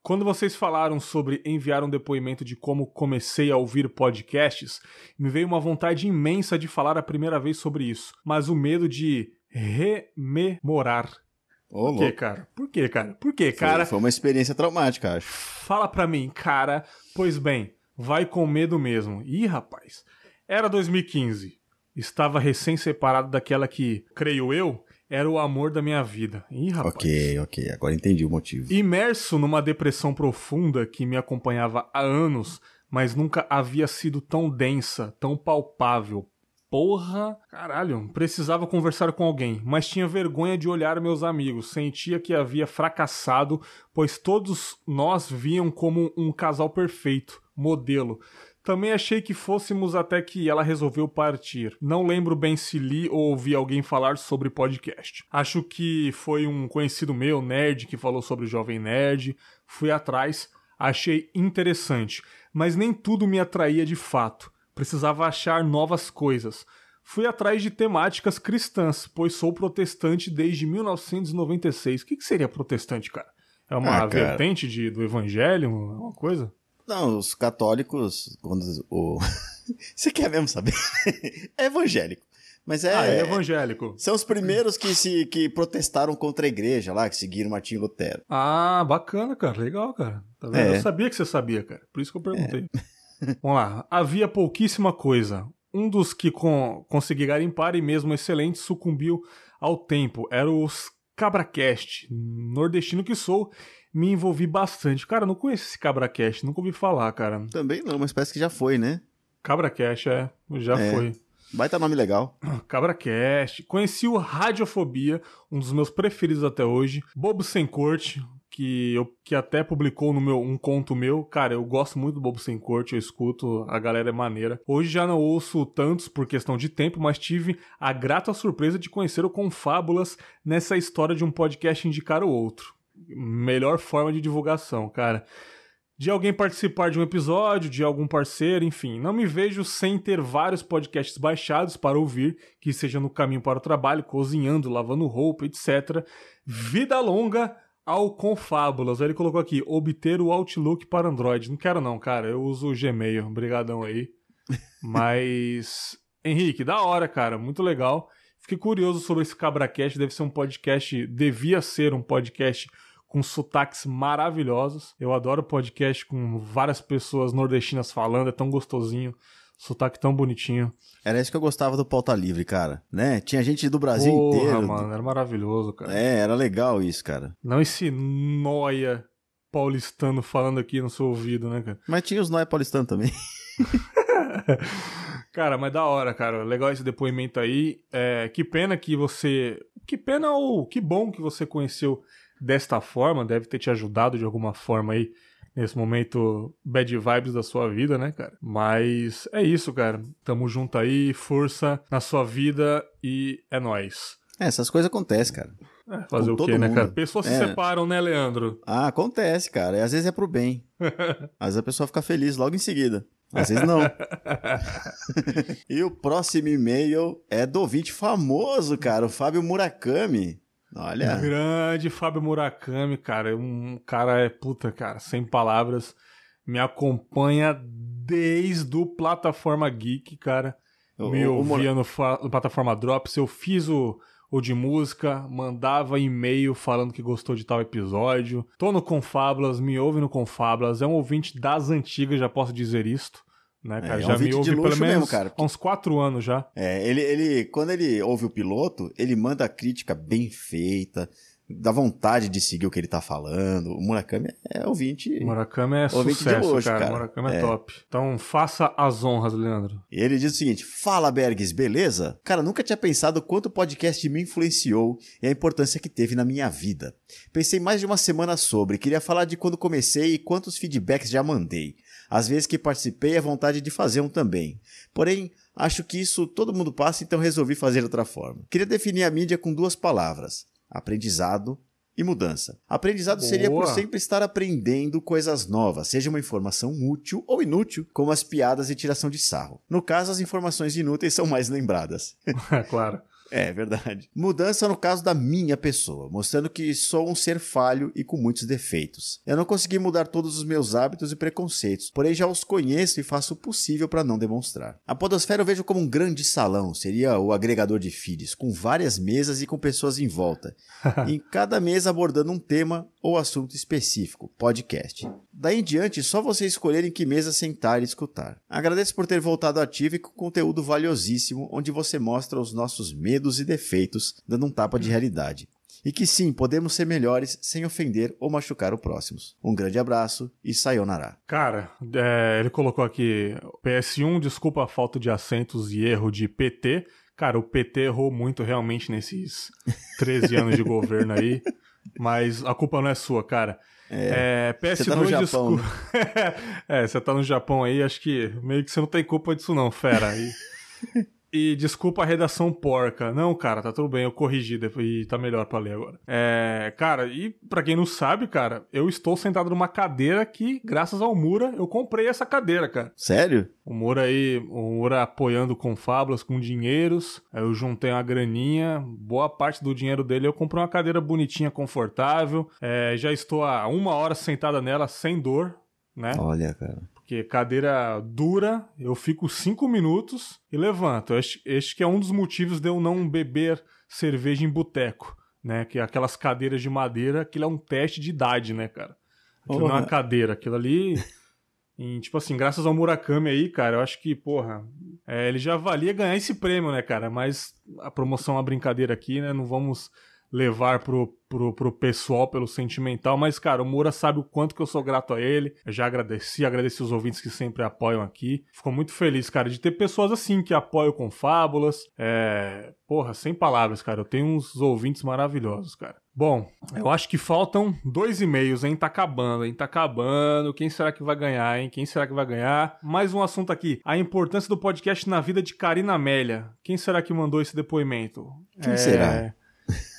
Quando vocês falaram sobre enviar um depoimento de como comecei a ouvir podcasts, me veio uma vontade imensa de falar a primeira vez sobre isso, mas o medo de rememorar Ô, Por quê, louco. cara? Por quê, cara? Por Foi- cara? Foi uma experiência traumática, acho. Fala pra mim, cara. Pois bem, vai com medo mesmo. Ih, rapaz. Era 2015. Estava recém-separado daquela que, creio eu, era o amor da minha vida. Ih, rapaz. Ok, ok. Agora entendi o motivo. Imerso numa depressão profunda que me acompanhava há anos, mas nunca havia sido tão densa, tão palpável. Porra, caralho, precisava conversar com alguém, mas tinha vergonha de olhar meus amigos, sentia que havia fracassado, pois todos nós viam como um casal perfeito, modelo. Também achei que fôssemos até que ela resolveu partir. Não lembro bem se li ou ouvi alguém falar sobre podcast. Acho que foi um conhecido meu, nerd, que falou sobre o Jovem Nerd. Fui atrás, achei interessante, mas nem tudo me atraía de fato. Precisava achar novas coisas. Fui atrás de temáticas cristãs, pois sou protestante desde 1996. O que, que seria protestante, cara? É uma Ah, vertente de, do evangelho? Uma coisa? Não, os católicos, quando o... Você quer mesmo saber? é evangélico. Mas é... Ah, é evangélico. São os primeiros que se que protestaram contra a igreja lá, que seguiram Martinho Lutero. Ah, bacana, cara. Legal, cara. Tá vendo? É. Eu sabia que você sabia, cara. Por isso que eu perguntei. Vamos lá. Havia pouquíssima coisa. Um dos que con consegui garimpar e mesmo excelente sucumbiu ao tempo. Era os Cabracast. Nordestino que sou, me envolvi bastante. Cara, não conheço esse Cabracast. Nunca ouvi falar, cara. Também não, mas parece que já foi, né? Cabracast, é. Já É. foi. Baita nome legal. CabraCast. Conheci o Radiofobia, um dos meus preferidos até hoje. Bobo Sem Corte, que, eu, que até publicou no meu um conto meu. Cara, eu gosto muito do Bobo Sem Corte, eu escuto, a galera é maneira. Hoje já não ouço tantos por questão de tempo, mas tive a grata surpresa de conhecer o Confábulas nessa história de um podcast indicar o outro. Melhor forma de divulgação, cara de alguém participar de um episódio, de algum parceiro, enfim. Não me vejo sem ter vários podcasts baixados para ouvir, que seja no caminho para o trabalho, cozinhando, lavando roupa, etc. Vida longa ao Confábulas. Aí ele colocou aqui, obter o Outlook para Android. Não quero não, cara. Eu uso o Gmail. Obrigadão aí. Mas... Henrique, da hora, cara. Muito legal. Fiquei curioso sobre esse CabraCast. Deve ser um podcast... Devia ser um podcast com sotaques maravilhosos. Eu adoro podcast com várias pessoas nordestinas falando, é tão gostosinho, sotaque tão bonitinho. Era isso que eu gostava do Pauta Livre, cara. Né? Tinha gente do Brasil Porra, inteiro. mano, era maravilhoso, cara. É, era legal isso, cara. Não esse noia paulistano falando aqui no seu ouvido, né, cara? Mas tinha os Noé Paulistano também. Cara, mas da hora, cara. Legal esse depoimento aí. É, que pena que você. Que pena ou que bom que você conheceu desta forma. Deve ter te ajudado de alguma forma aí nesse momento bad vibes da sua vida, né, cara? Mas é isso, cara. Tamo junto aí, força na sua vida e é nóis. É, essas coisas acontecem, cara. É, fazer o quê, todo né, mundo. cara? Pessoas se É. separam, né, Leandro? Ah, acontece, cara. E às vezes é pro bem. Às vezes a pessoa fica feliz logo em seguida. Às vezes não. e o próximo e-mail é do ouvinte famoso, cara, o Fábio Murakami. Olha, Grande Fábio Murakami, cara. Um cara é puta, cara, sem palavras. Me acompanha desde o Plataforma Geek, cara. O- Me o- o ouvia no, no Plataforma Drops. Eu fiz o, o de música, mandava e-mail falando que gostou de tal episódio. Tô no Confablas, me ouve no Confablas. É um ouvinte das antigas, já posso dizer isto. Né, É, cara? é um já me ouvinte de ouve pelo luxo mesmo, menos cara. há uns quatro anos já. É, ele, ele, quando ele ouve o piloto, ele manda a crítica bem feita, dá vontade de seguir o que ele tá falando. O Murakami é ouvinte. Murakami é Ouvinte de sucesso, luxo, cara. cara. Murakami é, É. top. Então faça as honras, Leandro. E ele diz o seguinte: Fala, Bergs, beleza? Cara, nunca tinha pensado quanto o podcast me influenciou e a importância que teve na minha vida. Pensei mais de uma semana sobre, queria falar de quando comecei e quantos feedbacks já mandei. Às vezes que participei, a vontade de fazer um também. Porém, acho que isso todo mundo passa, então resolvi fazer de outra forma. Queria definir a mídia com duas palavras: aprendizado e mudança. Aprendizado seria por Boa. sempre estar aprendendo coisas novas, seja uma informação útil ou inútil, como as piadas e tiração de sarro. No caso, as informações inúteis são mais lembradas. É claro. É verdade. Mudança no caso da minha pessoa, mostrando que sou um ser falho e com muitos defeitos. Eu não consegui mudar todos os meus hábitos e preconceitos, porém já os conheço e faço o possível para não demonstrar. A Podosfera eu vejo como um grande salão, seria o agregador de feeds, com várias mesas e com pessoas em volta. em cada mesa abordando um tema ou assunto específico, podcast. Daí em diante, só vocês escolherem que mesa sentar e escutar. Agradeço por ter voltado ativo e com conteúdo valiosíssimo, onde você mostra os nossos medos e defeitos, dando um tapa de realidade. E que sim, podemos ser melhores sem ofender ou machucar o próximo. Um grande abraço e sayonara. Cara, é, ele colocou aqui PS1, desculpa a falta de acentos e erro de PT. Cara, o PT errou muito realmente nesses 13 anos de governo aí. Mas a culpa não é sua, cara. É, PS2 você tá no Japão, desculpa. é, você tá no Japão aí, acho que meio que você não tem culpa disso, não, fera. E, e desculpa a redação porca. Não, cara, tá tudo bem, eu corrigi depois, e tá melhor pra ler agora. É, cara, e pra quem não sabe, cara, eu estou sentado numa cadeira que, graças ao Mura, eu comprei essa cadeira, cara. Sério? O Moura aí, o Moura apoiando com fábulas, com dinheiros. Aí eu juntei uma graninha, boa parte do dinheiro dele eu comprei uma cadeira bonitinha, confortável. É, já estou há uma hora sentada nela sem dor, né? Olha, cara. Porque cadeira dura, eu fico cinco minutos e levanto. Este, este que é um dos motivos de eu não beber cerveja em boteco, né? Que é aquelas cadeiras de madeira, aquilo é um teste de idade, né, cara? Aquilo não é uma cadeira, aquilo ali. em, tipo assim, graças ao Murakami aí, cara, eu acho que, porra, é, ele já valia ganhar esse prêmio, né, cara? Mas a promoção é uma brincadeira aqui, né? Não vamos levar pro, pro, pro pessoal pelo sentimental, mas, cara, o Moura sabe o quanto que eu sou grato a ele. Eu já agradeci, agradeci os ouvintes que sempre apoiam aqui. Ficou muito feliz, cara, de ter pessoas assim que apoiam com fábulas. É. Porra, sem palavras, cara. Eu tenho uns ouvintes maravilhosos, cara. Bom, eu acho que faltam dois e-mails, hein? Tá acabando, hein? Tá acabando. Quem será que vai ganhar, hein? Quem será que vai ganhar? Mais um assunto aqui. A importância do podcast na vida de Karina Amélia. Quem será que mandou esse depoimento? Quem será?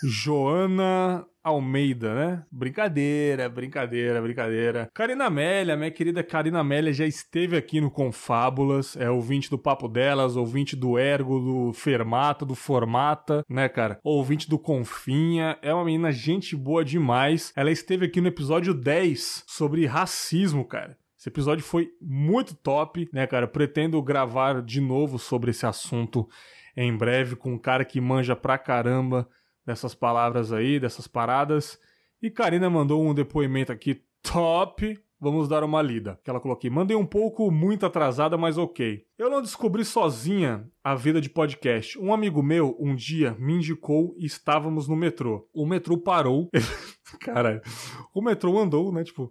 Joana Almeida, né? Brincadeira, brincadeira, brincadeira. Karina Amélia, minha querida Karina Amélia, já esteve aqui no Confábulas, é ouvinte do Papo Delas, ouvinte do Ergo, do Fermata, do Formata, né, cara? Ouvinte do Confinha, é uma menina gente boa demais. Ela esteve aqui no episódio 10 sobre racismo, cara. Esse episódio foi muito top, né, cara? Pretendo gravar de novo sobre esse assunto em breve com um cara que manja pra caramba dessas palavras aí, dessas paradas. E Karina mandou um depoimento aqui top. Vamos dar uma lida. Que ela colocou aqui. Mandei um pouco muito atrasada, mas ok. Eu não descobri sozinha a vida de podcast. Um amigo meu, um dia, me indicou e estávamos no metrô. O metrô parou. Cara, o metrô andou, né? Tipo,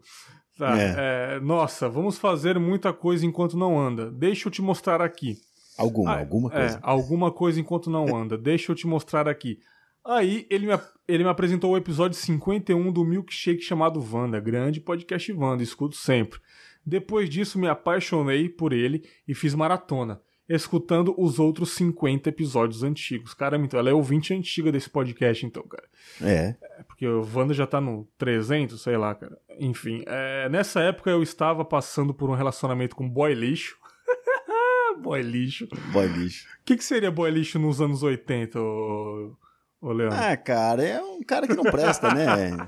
tá, é, nossa, vamos fazer muita coisa enquanto não anda. Deixa eu te mostrar aqui. Alguma, Ah, alguma É, coisa. alguma coisa enquanto não anda. Deixa eu te mostrar aqui. Aí ele me, ele me apresentou o episódio 51 do Milkshake chamado Wanda, grande podcast Wanda, escuto sempre. Depois disso me apaixonei por ele e fiz maratona, escutando os outros 50 episódios antigos. Caramba, então ela é ouvinte antiga desse podcast então, cara. É. É porque o Wanda já tá no 300, sei lá, cara. Enfim, é, nessa época eu estava passando por um relacionamento com boy lixo. boy lixo. Boy lixo. O que, que seria boy lixo nos anos 80, ô, ô Leandro? Ah, cara, é um cara que não presta, né?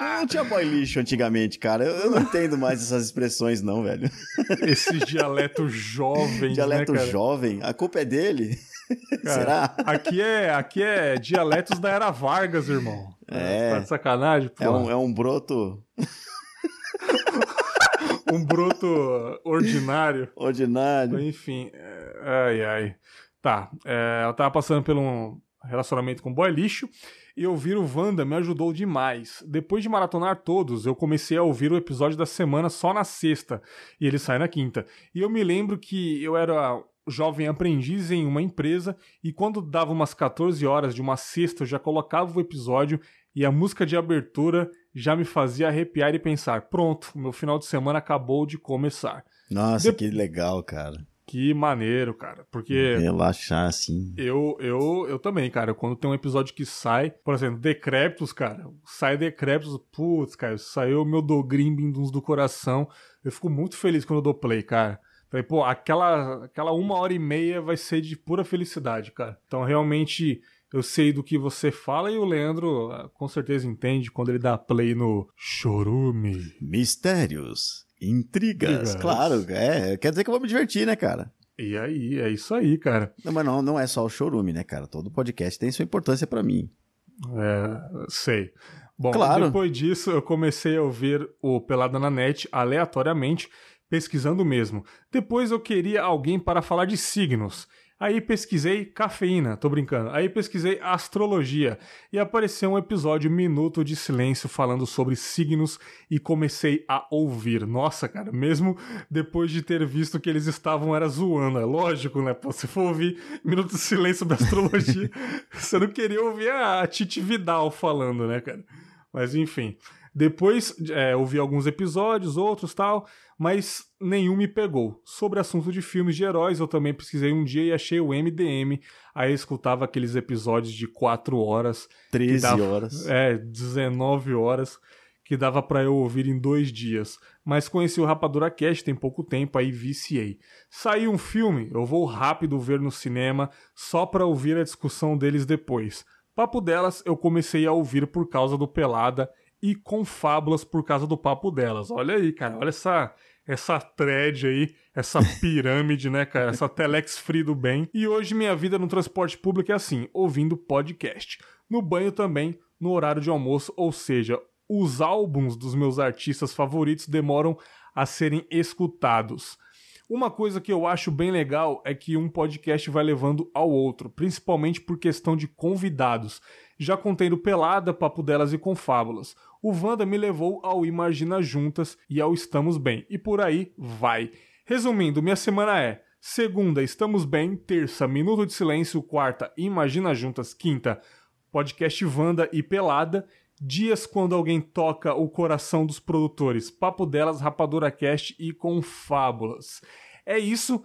Não tinha boy lixo antigamente, cara. Eu, eu não entendo mais essas expressões, não, velho. Esses dialetos jovens, Dialeto né, jovem, a culpa é dele? Cara, Será? Aqui é, aqui é dialetos da era Vargas, irmão. É. Tá de sacanagem, pô. É um, é um broto um broto ordinário. ordinário. Enfim, é, ai, ai. Tá, é, ela tava passando por um relacionamento com boy lixo e ouvir o Wanda me ajudou demais. Depois de maratonar todos, eu comecei a ouvir o episódio da semana só na sexta e ele sai na quinta. E eu me lembro que eu era jovem aprendiz em uma empresa e quando dava umas 14 horas de uma sexta eu já colocava o episódio e a música de abertura já me fazia arrepiar e pensar: pronto, meu final de semana acabou de começar. Nossa, De- que legal, cara. Que maneiro, cara. Porque Relaxar assim. eu, eu, eu também, cara. Quando tem um episódio que sai, por exemplo, Decréptos, cara. Sai Decréptos, putz, cara, saiu o meu Dogrimbindus do coração. Eu fico muito feliz quando eu dou play, cara. Falei, pô, aquela, aquela uma hora e meia vai ser de pura felicidade, cara. Então, realmente, eu sei do que você fala e o Leandro ah, com certeza entende quando ele dá play no Chorume. Mistérios, intrigas, Intrigas. claro, é, quer dizer que eu vou me divertir, né, cara? E aí, é isso aí, cara. Não, mas não, não é só o chorume, né, cara? Todo podcast tem sua importância pra mim. É, sei. Bom, Claro. depois disso eu comecei a ouvir o Pelada na Net aleatoriamente, pesquisando mesmo. Depois eu queria alguém para falar de signos. Aí pesquisei cafeína, tô brincando. Aí pesquisei astrologia e apareceu um episódio Minuto de Silêncio falando sobre signos e comecei a ouvir. Nossa, cara, mesmo depois de ter visto que eles estavam era zoando, é lógico, né? Pô, se for ouvir Minuto de Silêncio sobre astrologia, você não queria ouvir a Titi Vidal falando, né, cara? Mas enfim. Depois é, ouvi alguns episódios, outros tal, mas nenhum me pegou. Sobre assunto de filmes de heróis, eu também pesquisei um dia e achei o MDM. Aí eu escutava aqueles episódios de 4 horas. que 13 dava- horas. É, 19 horas, que dava pra eu ouvir em dois dias. Mas conheci o Rapadura Cast tem pouco tempo, aí viciei. Saiu um filme, eu vou rápido ver no cinema, só pra ouvir a discussão deles depois. Papo delas eu comecei a ouvir por causa do Pelada e Confábulas por causa do papo delas. Olha aí, cara, olha essa essa thread aí, essa pirâmide, né, cara? Essa telex free do bem. E hoje minha vida no transporte público é assim, ouvindo podcast. No banho também, no horário de almoço, ou seja, os álbuns dos meus artistas favoritos demoram a serem escutados. Uma coisa que eu acho bem legal é que um podcast vai levando ao outro, principalmente por questão de convidados. Já contendo Pelada, Papo Delas e Confábulas. O Wanda me levou ao Imagina Juntas e ao Estamos Bem. E por aí vai. Resumindo, minha semana é segunda, Estamos Bem, terça, Minuto de Silêncio, quarta, Imagina Juntas, quinta, podcast Wanda e Pelada. Dias quando alguém toca o coração dos produtores, Papo Delas, Rapadura Cast e Confábulas. É isso.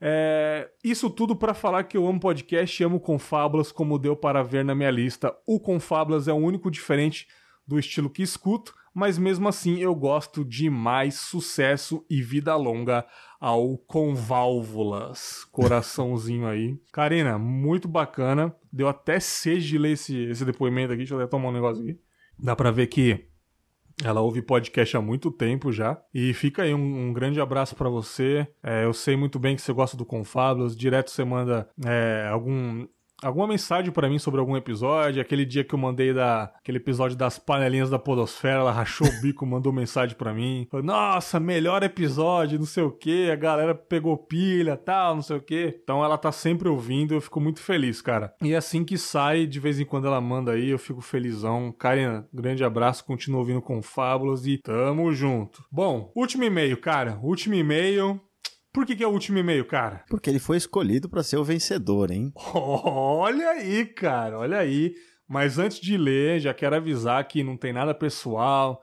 É, isso tudo para falar que eu amo podcast amo Confábulas, como deu para ver na minha lista. O Confábulas é o único diferente do estilo que escuto, mas mesmo assim eu gosto de mais sucesso e vida longa ao Conválvulas. Coraçãozinho aí. Karina, muito bacana. Deu até sede de ler esse, esse depoimento aqui. Deixa eu até tomar um negócio aqui. Dá pra ver que ela ouve podcast há muito tempo já. E fica aí um, um grande abraço pra você. É, eu sei muito bem que você gosta do Confábulas. Direto você manda é, algum. Alguma mensagem pra mim sobre algum episódio? Aquele dia que eu mandei da, aquele episódio das panelinhas da Podosfera, ela rachou o bico, mandou mensagem pra mim. Falou, Nossa, melhor episódio, não sei o que. A galera pegou pilha, tal, não sei o que. Então ela tá sempre ouvindo, eu fico muito feliz, cara. E assim que sai, de vez em quando ela manda aí, eu fico felizão. Karina, grande abraço, continua ouvindo com Fábulas e tamo junto. Bom, último e-mail, cara. Último e-mail. Por que, que é o último e-mail, cara? Porque ele foi escolhido pra ser o vencedor, hein? Olha aí, cara, olha aí. Mas antes de ler, já quero avisar que não tem nada pessoal,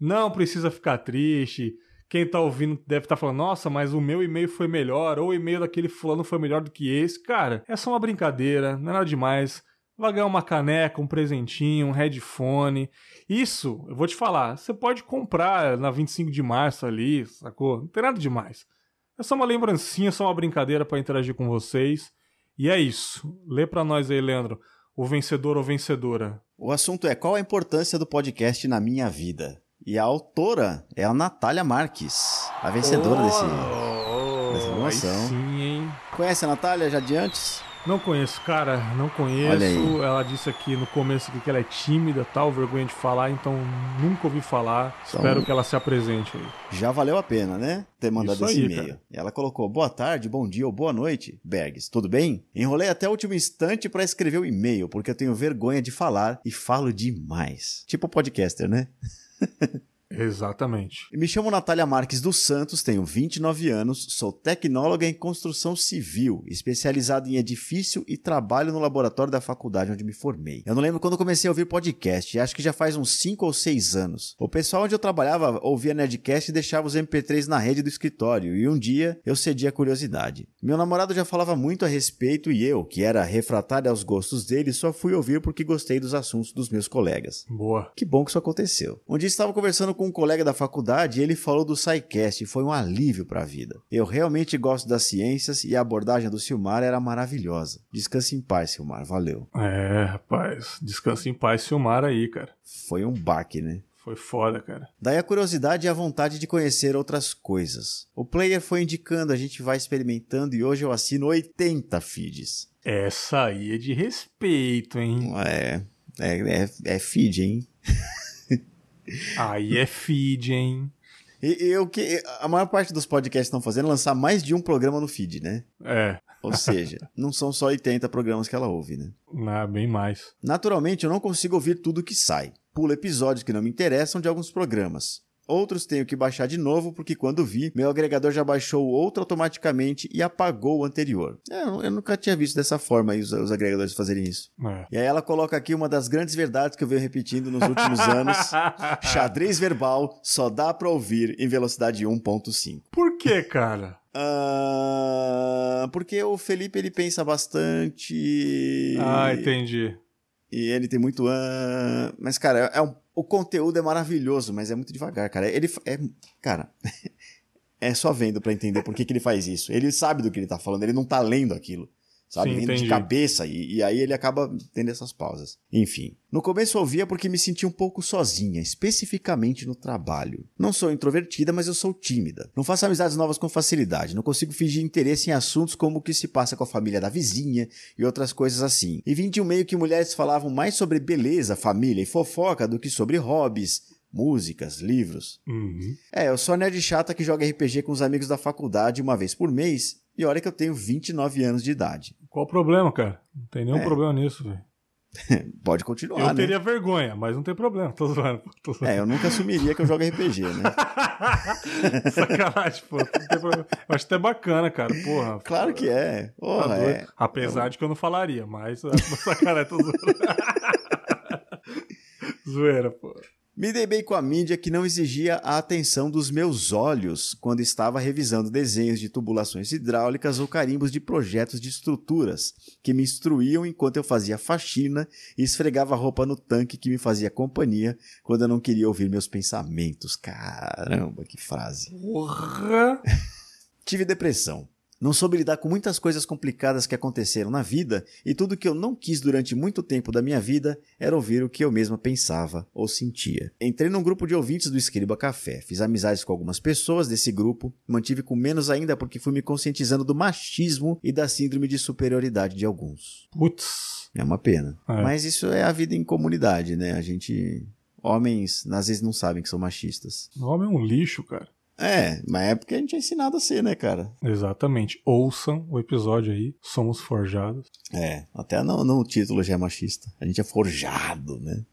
não precisa ficar triste. Quem tá ouvindo deve estar falando, nossa, mas o meu e-mail foi melhor, ou o e-mail daquele fulano foi melhor do que esse. Cara, é só uma brincadeira, não é nada demais. Vai ganhar uma caneca, um presentinho, um headphone. Isso, eu vou te falar, você pode comprar na 25 de março ali, sacou? Não tem nada demais. É só uma lembrancinha, só uma brincadeira para interagir com vocês. E é isso. Lê pra nós aí, Leandro. O vencedor ou vencedora. O assunto é qual a importância do podcast na minha vida? E a autora é a Natália Marques, a vencedora desse. dessa aí promoção. sim, hein? Conhece a Natália já de antes? Não conheço, cara, não conheço. Ela disse aqui no começo que ela é tímida, tal, vergonha de falar, então nunca ouvi falar. Então- Espero que ela se apresente aí. Já valeu a pena, né? Ter mandado Isso esse aí, e-mail. cara. Ela colocou boa tarde, bom dia ou boa noite, Bergs. Tudo bem? Enrolei até o último instante pra escrever o e-mail, porque eu tenho vergonha de falar e falo demais. Tipo podcaster, né? Exatamente. Me chamo Natália Marques dos Santos, tenho 29 anos, sou tecnóloga em construção civil, especializado em edifício e trabalho no laboratório da faculdade onde me formei. Eu não lembro quando comecei a ouvir podcast, acho que já faz uns 5 ou 6 anos. O pessoal onde eu trabalhava ouvia Nerdcast e deixava os MP3 na rede do escritório, e um dia eu cedi a curiosidade. Meu namorado já falava muito a respeito e eu, que era refratário aos gostos dele, só fui ouvir porque gostei dos assuntos dos meus colegas. Boa. Que bom que isso aconteceu. Um dia estava conversando com com um colega da faculdade e ele falou do SciCast e foi um alívio para a vida. Eu realmente gosto das ciências e a abordagem do Silmar era maravilhosa. Descanse em paz, Silmar. Valeu. É, rapaz. Descanse em paz, Silmar aí, cara. Foi um baque, né? Foi foda, cara. Daí a curiosidade e a vontade de conhecer outras coisas. O player foi indicando, a gente vai experimentando e hoje eu assino 80 feeds. Essa aí é de respeito, hein? É, é, é, é feed, hein? Aí é feed, hein? E, o que a maior parte dos podcasts estão fazendo é lançar mais de um programa no feed, né? É. Ou seja, não são só 80 programas que ela ouve, né? Ah, bem mais. Naturalmente, eu não consigo ouvir tudo que sai. Pulo episódios que não me interessam de alguns programas. Outros tenho que baixar de novo porque quando vi, meu agregador já baixou o outro automaticamente e apagou o anterior. É, eu, eu nunca tinha visto dessa forma aí os, os agregadores fazerem isso. É. E aí ela coloca aqui uma das grandes verdades que eu venho repetindo nos últimos anos. Xadrez verbal só dá pra ouvir em velocidade 1.5. Por que, cara? Ah, porque o Felipe ele pensa bastante. Ah, entendi. E ele tem muito. ah, mas, cara, é um- o conteúdo é maravilhoso, mas é muito devagar, cara. Ele. É, cara. é só vendo pra entender por que, que ele faz isso. Ele sabe do que ele tá falando, ele não tá lendo aquilo. Sabe? Sim, Vendo de entendi. cabeça. E, e aí ele acaba tendo essas pausas. Enfim. No começo eu ouvia porque me sentia um pouco sozinha, especificamente no trabalho. Não sou introvertida, mas eu sou tímida. Não faço amizades novas com facilidade. Não consigo fingir interesse em assuntos como o que se passa com a família da vizinha e outras coisas assim. E vim de um meio que mulheres falavam mais sobre beleza, família e fofoca do que sobre hobbies, músicas, livros. Uhum. É, eu sou a nerd chata que joga RPG com os amigos da faculdade uma vez por mês. E olha que eu tenho 29 anos de idade. Qual o problema, cara? Não tem nenhum É. problema nisso, velho. Pode continuar, Eu né? teria vergonha, mas não tem problema. Tô zoando. Tô zoando. É, eu nunca assumiria que eu jogo RPG, né? Sacanagem, pô. Não tem problema. Eu acho até bacana, cara. Porra. Claro que é. Tá Porra, doido. é. Apesar de que eu não falaria, mas sacanagem, tô zoando. Zoeira, pô. Me dei bem com a mídia que não exigia a atenção dos meus olhos quando estava revisando desenhos de tubulações hidráulicas ou carimbos de projetos de estruturas que me instruíam enquanto eu fazia faxina e esfregava a roupa no tanque que me fazia companhia quando eu não queria ouvir meus pensamentos. Caramba, que frase. Porra. Tive depressão. Não soube lidar com muitas coisas complicadas que aconteceram na vida e tudo que eu não quis durante muito tempo da minha vida era ouvir o que eu mesma pensava ou sentia. Entrei num grupo de ouvintes do Escriba Café, fiz amizades com algumas pessoas desse grupo, mantive com menos ainda porque fui me conscientizando do machismo e da síndrome de superioridade de alguns. Putz. É uma pena. É. Mas isso é a vida em comunidade, né? A gente. Homens às vezes não sabem que são machistas. O homem é um lixo, cara. É, mas é porque a gente é ensinado a ser, né, cara? Exatamente. Ouçam o episódio aí. Somos forjados. É, até no, no título já é machista. A gente é forjado, né?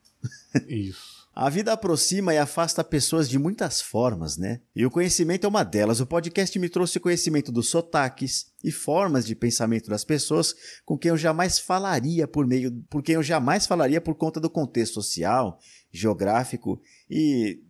Isso. A vida aproxima e afasta pessoas de muitas formas, né? E o conhecimento é uma delas. O podcast me trouxe conhecimento dos sotaques e formas de pensamento das pessoas com quem eu jamais falaria por meio, por quem eu jamais falaria por conta do contexto social, geográfico e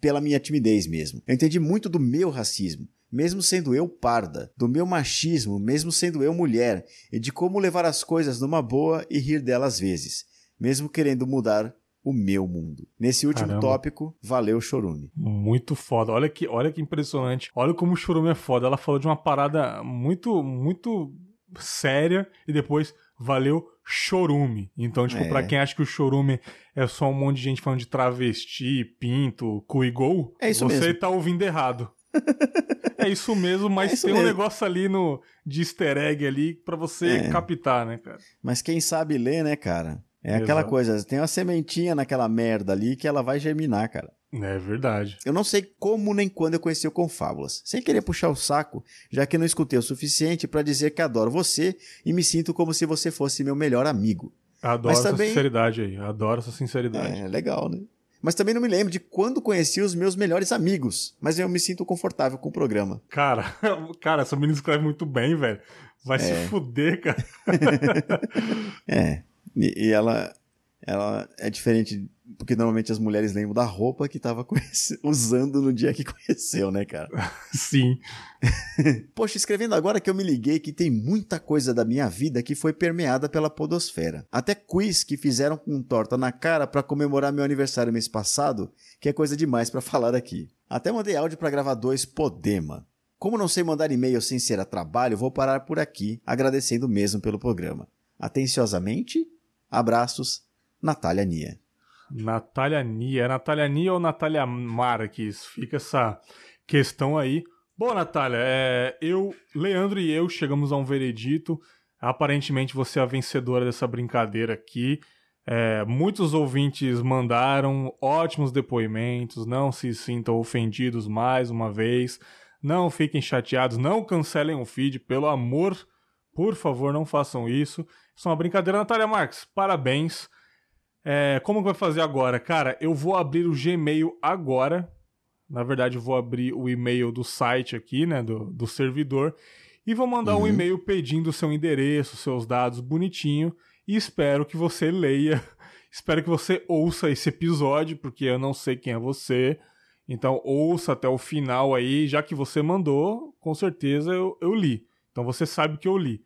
pela minha timidez mesmo. Eu entendi muito do meu racismo, mesmo sendo eu parda, do meu machismo, mesmo sendo eu mulher, e de como levar as coisas numa boa e rir dela às vezes, mesmo querendo mudar o meu mundo. Nesse último Caramba. tópico, valeu Chorume. Muito foda. Olha que, olha que impressionante. Olha como o Churume é foda. Ela falou de uma parada muito, muito séria e depois valeu chorume. Então, tipo, É. pra quem acha que o chorume é só um monte de gente falando de travesti, pinto, cu e gol, É isso você mesmo. tá ouvindo errado. é isso mesmo, mas É isso tem um mesmo. negócio ali no de easter egg ali pra você É. captar, né, cara? Mas quem sabe ler, né, cara? É aquela Exato. coisa, tem uma sementinha naquela merda ali que ela vai germinar, cara. É verdade. Eu não sei como nem quando eu conheci o Confábulas. Sem querer puxar o saco, já que não escutei o suficiente pra dizer que adoro você e me sinto como se você fosse meu melhor amigo. Adoro Mas essa também- sinceridade aí. Adoro essa sinceridade. É, legal, né? Mas também não me lembro de quando conheci os meus melhores amigos. Mas eu me sinto confortável com o programa. Cara, cara, essa menina escreve muito bem, velho. Vai É. se fuder, cara. É. E, e ela, ela é diferente Porque normalmente as mulheres lembram da roupa que tava conhece... usando no dia que conheceu, né, cara? Sim. Poxa, escrevendo agora que eu me liguei que tem muita coisa da minha vida que foi permeada pela podosfera. Até quiz que fizeram com torta na cara para comemorar meu aniversário mês passado, que é coisa demais para falar aqui. Até mandei áudio para gravar dois Podema. Como não sei mandar e-mail sem ser a trabalho, vou parar por aqui, agradecendo mesmo pelo programa. Atenciosamente, abraços, Natália Nia. Natália Nia. É Natália Nia ou Natália Marques? Fica essa questão aí. Bom, Natália, é, eu, Leandro e eu chegamos a um veredito. Aparentemente você é a vencedora dessa brincadeira aqui. É, muitos ouvintes mandaram ótimos depoimentos. Não se sintam ofendidos mais uma vez. Não fiquem chateados. Não cancelem o feed, pelo amor. Por favor, não façam isso. Isso é uma brincadeira, Natália Marques. Parabéns. É, como vai fazer agora? Cara, eu vou abrir o Gmail agora. Na verdade, eu vou abrir o e-mail do site aqui, né? Do, do servidor. E vou mandar uhum. um e-mail pedindo seu endereço, seus dados bonitinho. E espero que você leia. espero que você ouça esse episódio, porque eu não sei quem é você. Então, ouça até o final aí. Já que você mandou, com certeza eu, eu li. Então, você sabe que eu li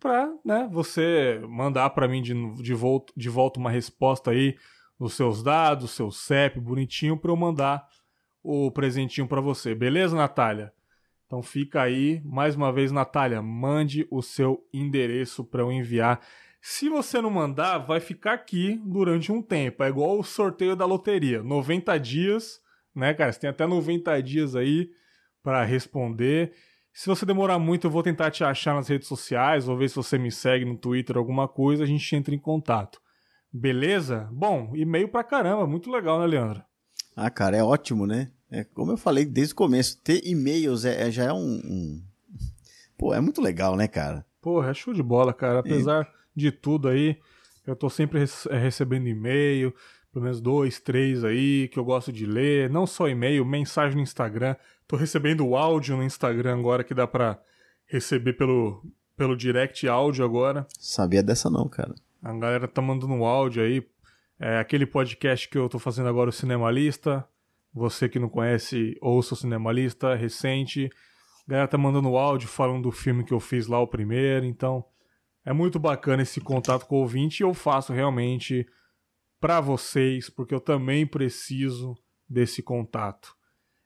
para né, você mandar para mim de, de, volta, de volta uma resposta aí os seus dados, seu CEP bonitinho para eu mandar o presentinho para você. Beleza, Natália? Então fica aí, mais uma vez, Natália, mande o seu endereço para eu enviar. Se você não mandar, vai ficar aqui durante um tempo. É igual o sorteio da loteria, 90 dias, né, cara? Você tem até 90 dias aí para responder. Se você demorar muito, eu vou tentar te achar nas redes sociais, ou ver se você me segue no Twitter, alguma coisa, a gente entra em contato. Beleza? Bom, e-mail pra caramba, muito legal, né, Leandro? Ah, cara, é ótimo, né? É, como eu falei desde o começo, ter e-mails é, é já é um, um, Pô, é muito legal, né, cara? Porra, é show de bola, cara. Apesar de tudo aí, eu tô sempre é, recebendo e-mail, pelo menos dois, três aí, que eu gosto de ler. Não só e-mail, mensagem no Instagram. Tô recebendo o áudio no Instagram agora que dá pra receber pelo, pelo direct áudio agora. Sabia dessa não, cara. A galera tá mandando um áudio aí. É aquele podcast que eu tô fazendo agora, o Cinemalista. Você que não conhece, ouça o Cinemalista, recente. A galera tá mandando áudio falando do filme que eu fiz lá, o primeiro. Então, é muito bacana esse contato com o ouvinte e eu faço realmente para vocês, porque eu também preciso desse contato.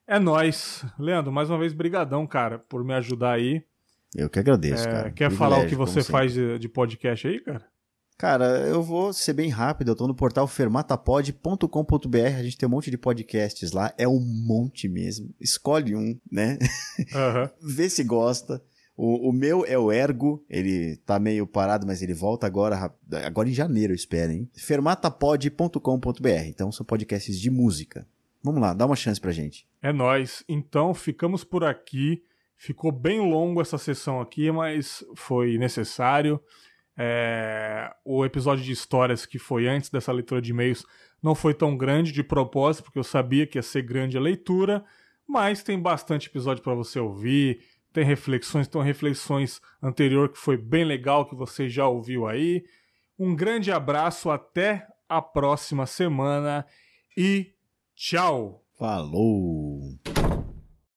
É nós, Leandro, mais uma vez brigadão, cara, por me ajudar aí. Eu que agradeço, é, cara. Quer falar o que você faz de, de, podcast aí, cara? Cara, eu vou ser bem rápido, eu tô no portal fermatapod.com.br, a gente tem um monte de podcasts lá, é um monte mesmo. Escolhe um, né? Uhum. Vê se gosta. O, o, meu é o Ergo, ele tá meio parado, mas ele volta agora, agora em janeiro, espero, hein? fermatapod.com.br, então são podcasts de música. Vamos lá, dá uma chance pra gente. É nós. Então ficamos por aqui. Ficou bem longo essa sessão aqui, mas foi necessário. É... O episódio de histórias que foi antes dessa leitura de e-mails não foi tão grande de propósito, porque eu sabia que ia ser grande a leitura, mas tem bastante episódio para você ouvir. Tem reflexões, tem reflexões anterior que foi bem legal que você já ouviu aí. Um grande abraço, até a próxima semana e Tchau. Falou.